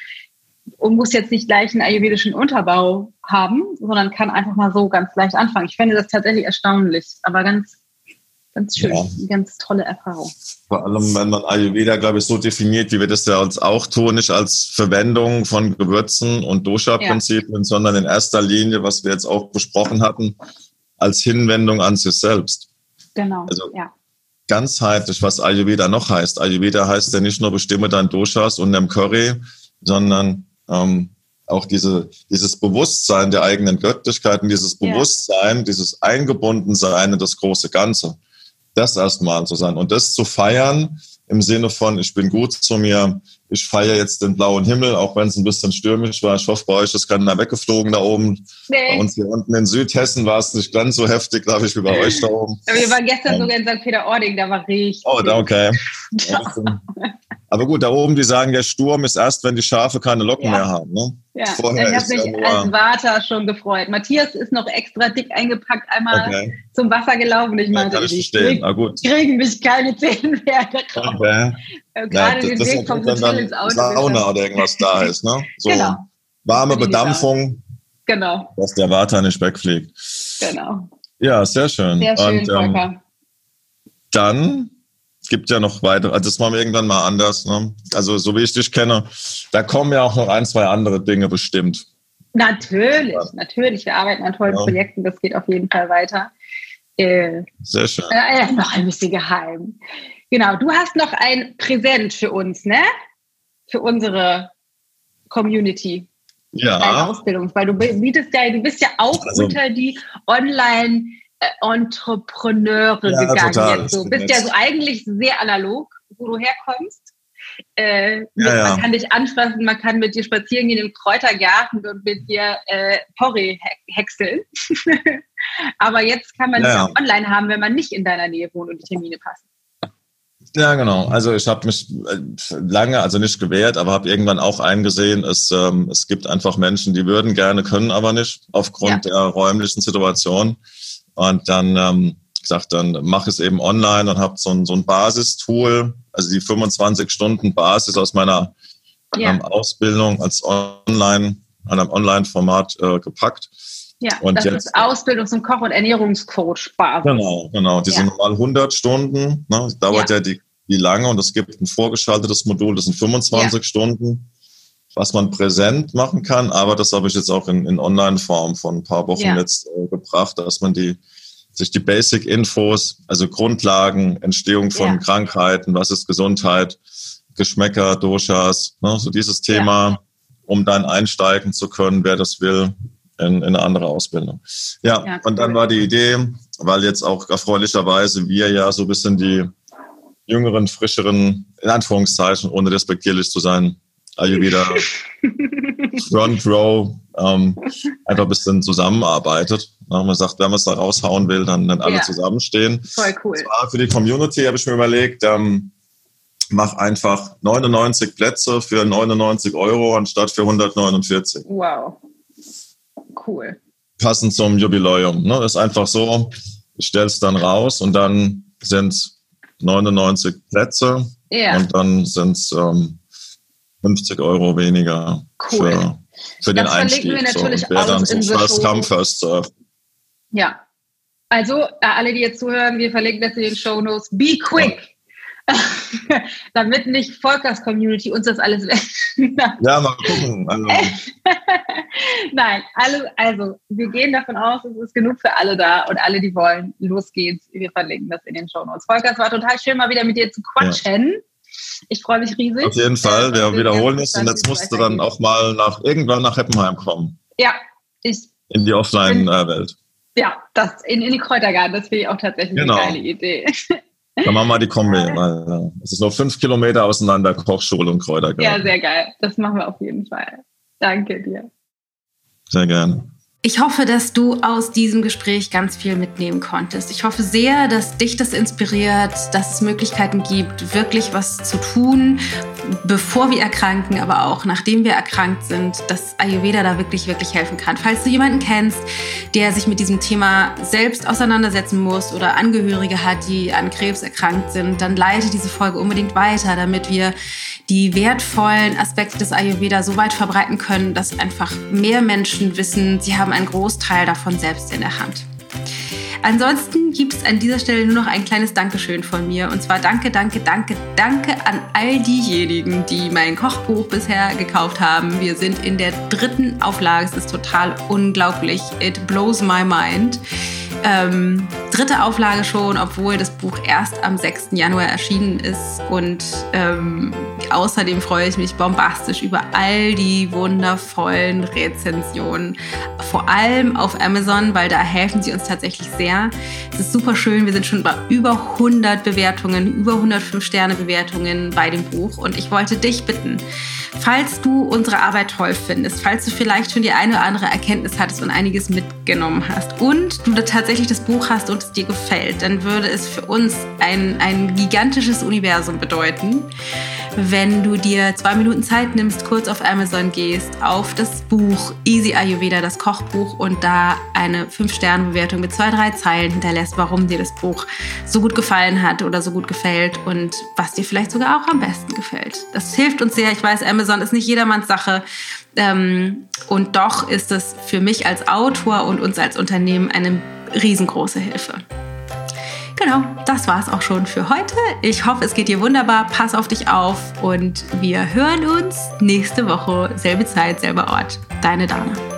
und muss jetzt nicht gleich einen ayurvedischen Unterbau haben, sondern kann einfach mal so ganz leicht anfangen. Ich finde das tatsächlich erstaunlich, aber ganz, ganz schön, ja. eine ganz tolle Erfahrung. Vor allem, wenn man Ayurveda, glaube ich, so definiert, wie wir das ja uns auch tun, nicht als Verwendung von Gewürzen und Dosha-Prinzipien, ja. sondern in erster Linie, was wir jetzt auch besprochen hatten, als Hinwendung an sich selbst. Genau. Also ja. ganzheitlich, was Ayurveda noch heißt. Ayurveda heißt ja nicht nur bestimme dein Doshas und dem Curry, sondern ähm, auch diese, dieses Bewusstsein der eigenen Göttlichkeiten, dieses Bewusstsein, ja. dieses Eingebundensein in das große Ganze. Das erstmal zu sein und das zu feiern im Sinne von, ich bin gut zu mir, ich feiere jetzt den blauen Himmel, auch wenn es ein bisschen stürmisch war. Ich hoffe, bei euch ist keiner weggeflogen da oben. Nee. Bei uns hier unten in Südhessen war es nicht ganz so heftig, glaube ich, wie bei euch da oben. wir waren gestern ähm, sogar in St. Peter-Ording, da war richtig. Oh, okay. Ja. Aber gut, da oben, die sagen, der Sturm ist erst, wenn die Schafe keine Locken ja. mehr haben. Ne? Ja, Vorher ich habe mich ja als Vater schon gefreut. Matthias ist noch extra dick eingepackt, einmal okay. zum Wasser gelaufen. Ich meinte, ja, ich krieg, ah, gut. kriegen mich keine Zehen mehr Okay. Äh, gerade ja, den Weg vom Hotel ins Auto. Sauna oder irgendwas da ist, ne? So genau. warme Bedampfung. Genau. Dass der Vater nicht wegfliegt. Genau. Ja, sehr schön. Sehr schön, Und, ähm, Dann gibt ja noch weitere, also das machen wir irgendwann mal anders. Ne? Also so wie ich dich kenne, da kommen ja auch noch ein, zwei andere Dinge bestimmt. Natürlich, ja. natürlich. Wir arbeiten an tollen ja. Projekten, das geht auf jeden Fall weiter. Äh, Sehr schön. Äh, noch ein bisschen geheim. Genau, du hast noch ein Präsent für uns, ne? Für unsere Community. Ja. Deine Ausbildung, weil du bietest ja, du bist ja auch also, unter die Online- Entrepreneure ja, gegangen. Total. Jetzt. Du bist ja so eigentlich sehr analog, wo du herkommst. Äh, ja, ja. Man kann dich anfassen, man kann mit dir spazieren gehen im Kräutergarten und mit dir äh, Porree häckseln. Aber jetzt kann man ja, dich auch online haben, wenn man nicht in deiner Nähe wohnt und die Termine passen. Ja, genau. Also ich habe mich äh, lange, also nicht gewehrt, aber habe irgendwann auch eingesehen, es, ähm, es gibt einfach Menschen, die würden gerne, können aber nicht aufgrund der räumlichen Situation. Und dann ähm, gesagt, dann mache es eben online und habe so ein, so ein Basistool, also die 25 Stunden Basis aus meiner ja. ähm, Ausbildung als Online, an einem Online-Format äh, gepackt. Ja, und das jetzt, ist Ausbildungs- und Koch- und Ernährungscoach Basis. Genau, genau. Die ja. sind normal 100 Stunden, ne, dauert ja, ja die wie lange und es gibt ein vorgeschaltetes Modul, das sind 25 ja. Stunden, was man präsent machen kann, aber das habe ich jetzt auch in, in Online-Form von ein paar Wochen ja. jetzt äh, gebracht, dass man die sich die Basic-Infos, also Grundlagen, Entstehung von ja. Krankheiten, was ist Gesundheit, Geschmäcker, Doshas, ne, so dieses Thema, ja. um dann einsteigen zu können, wer das will, in, in eine andere Ausbildung. Ja, ja und dann war die Idee, weil jetzt auch erfreulicherweise wir ja so ein bisschen die jüngeren, frischeren, in Anführungszeichen, ohne respektierlich zu sein, Ayurveda Front Row ähm, einfach ein bisschen zusammenarbeitet. Ja, man sagt, wenn man es da raushauen will, dann, dann alle ja. zusammenstehen. Voll cool. Für die Community habe ich mir überlegt, ähm, mach einfach 99 Plätze für 99 Euro anstatt für 149. Wow. Cool. Passend zum Jubiläum. Ne? Ist einfach so, ich stelle es dann raus und dann sind es 99 Plätze ja. und dann sind es ähm, 50 Euro weniger cool. für, für den Einstieg. Wir natürlich so. Wer dann so First Come, First Serve. Ja. Also, äh, alle, die jetzt zuhören, wir verlinken das in den Show Notes. Be quick! damit nicht Volkers Community uns das alles ja, mal gucken. Also. Nein, also, also wir gehen davon aus, es ist genug für alle da und alle, die wollen, los geht's. Wir verlinken das in den Show Notes. Volker, es war total schön, mal wieder mit dir zu quatschen. Ja. Ich freue mich riesig. Auf jeden Fall, wir wiederholen es und jetzt musst du dann auch mal nach irgendwann nach Heppenheim kommen. Ja, ich. In die Offline-Welt. Ja, das in, in die Kräutergarten, das finde ich auch tatsächlich genau. eine geile Idee. Dann machen wir die Kombi, weil es ist nur fünf Kilometer auseinander, Kochschule und Kräutergarten. Ja, sehr geil. Das machen wir auf jeden Fall. Danke dir. Sehr gerne. Ich hoffe, dass du aus diesem Gespräch ganz viel mitnehmen konntest. Ich hoffe sehr, dass dich das inspiriert, dass es Möglichkeiten gibt, wirklich was zu tun, bevor wir erkranken, aber auch nachdem wir erkrankt sind, dass Ayurveda da wirklich, wirklich helfen kann. Falls du jemanden kennst, der sich mit diesem Thema selbst auseinandersetzen muss oder Angehörige hat, die an Krebs erkrankt sind, dann leite diese Folge unbedingt weiter, damit wir die wertvollen Aspekte des Ayurveda so weit verbreiten können, dass einfach mehr Menschen wissen, sie haben einen Großteil davon selbst in der Hand. Ansonsten gibt es an dieser Stelle nur noch ein kleines Dankeschön von mir. Und zwar danke, danke, danke, danke an all diejenigen, die mein Kochbuch bisher gekauft haben. Wir sind in der dritten Auflage. Es ist total unglaublich. It blows my mind. Ähm, dritte Auflage schon, obwohl das Buch erst am 6. Januar erschienen ist. Und ähm, außerdem freue ich mich bombastisch über all die wundervollen Rezensionen. Vor allem auf Amazon, weil da helfen sie uns tatsächlich sehr. Es ist super schön. Wir sind schon bei über 100 Bewertungen, über 105 Sterne Bewertungen bei dem Buch. Und ich wollte dich bitten, falls du unsere Arbeit toll findest, falls du vielleicht schon die eine oder andere Erkenntnis hattest und einiges mitgenommen hast und du tatsächlich das Buch hast und es dir gefällt, dann würde es für uns ein, ein gigantisches Universum bedeuten, wenn du dir zwei Minuten Zeit nimmst, kurz auf Amazon gehst, auf das Buch Easy Ayurveda, das Kochbuch und da eine 5-Sterne-Bewertung mit zwei, drei Zeilen hinterlässt, warum dir das Buch so gut gefallen hat oder so gut gefällt und was dir vielleicht sogar auch am besten gefällt. Das hilft uns sehr. Ich weiß, Amazon ist nicht jedermanns Sache. Ähm, und doch ist es für mich als Autor und uns als Unternehmen eine riesengroße Hilfe. Genau, das war es auch schon für heute. Ich hoffe, es geht dir wunderbar. Pass auf dich auf und wir hören uns nächste Woche, selbe Zeit, selber Ort. Deine Dana.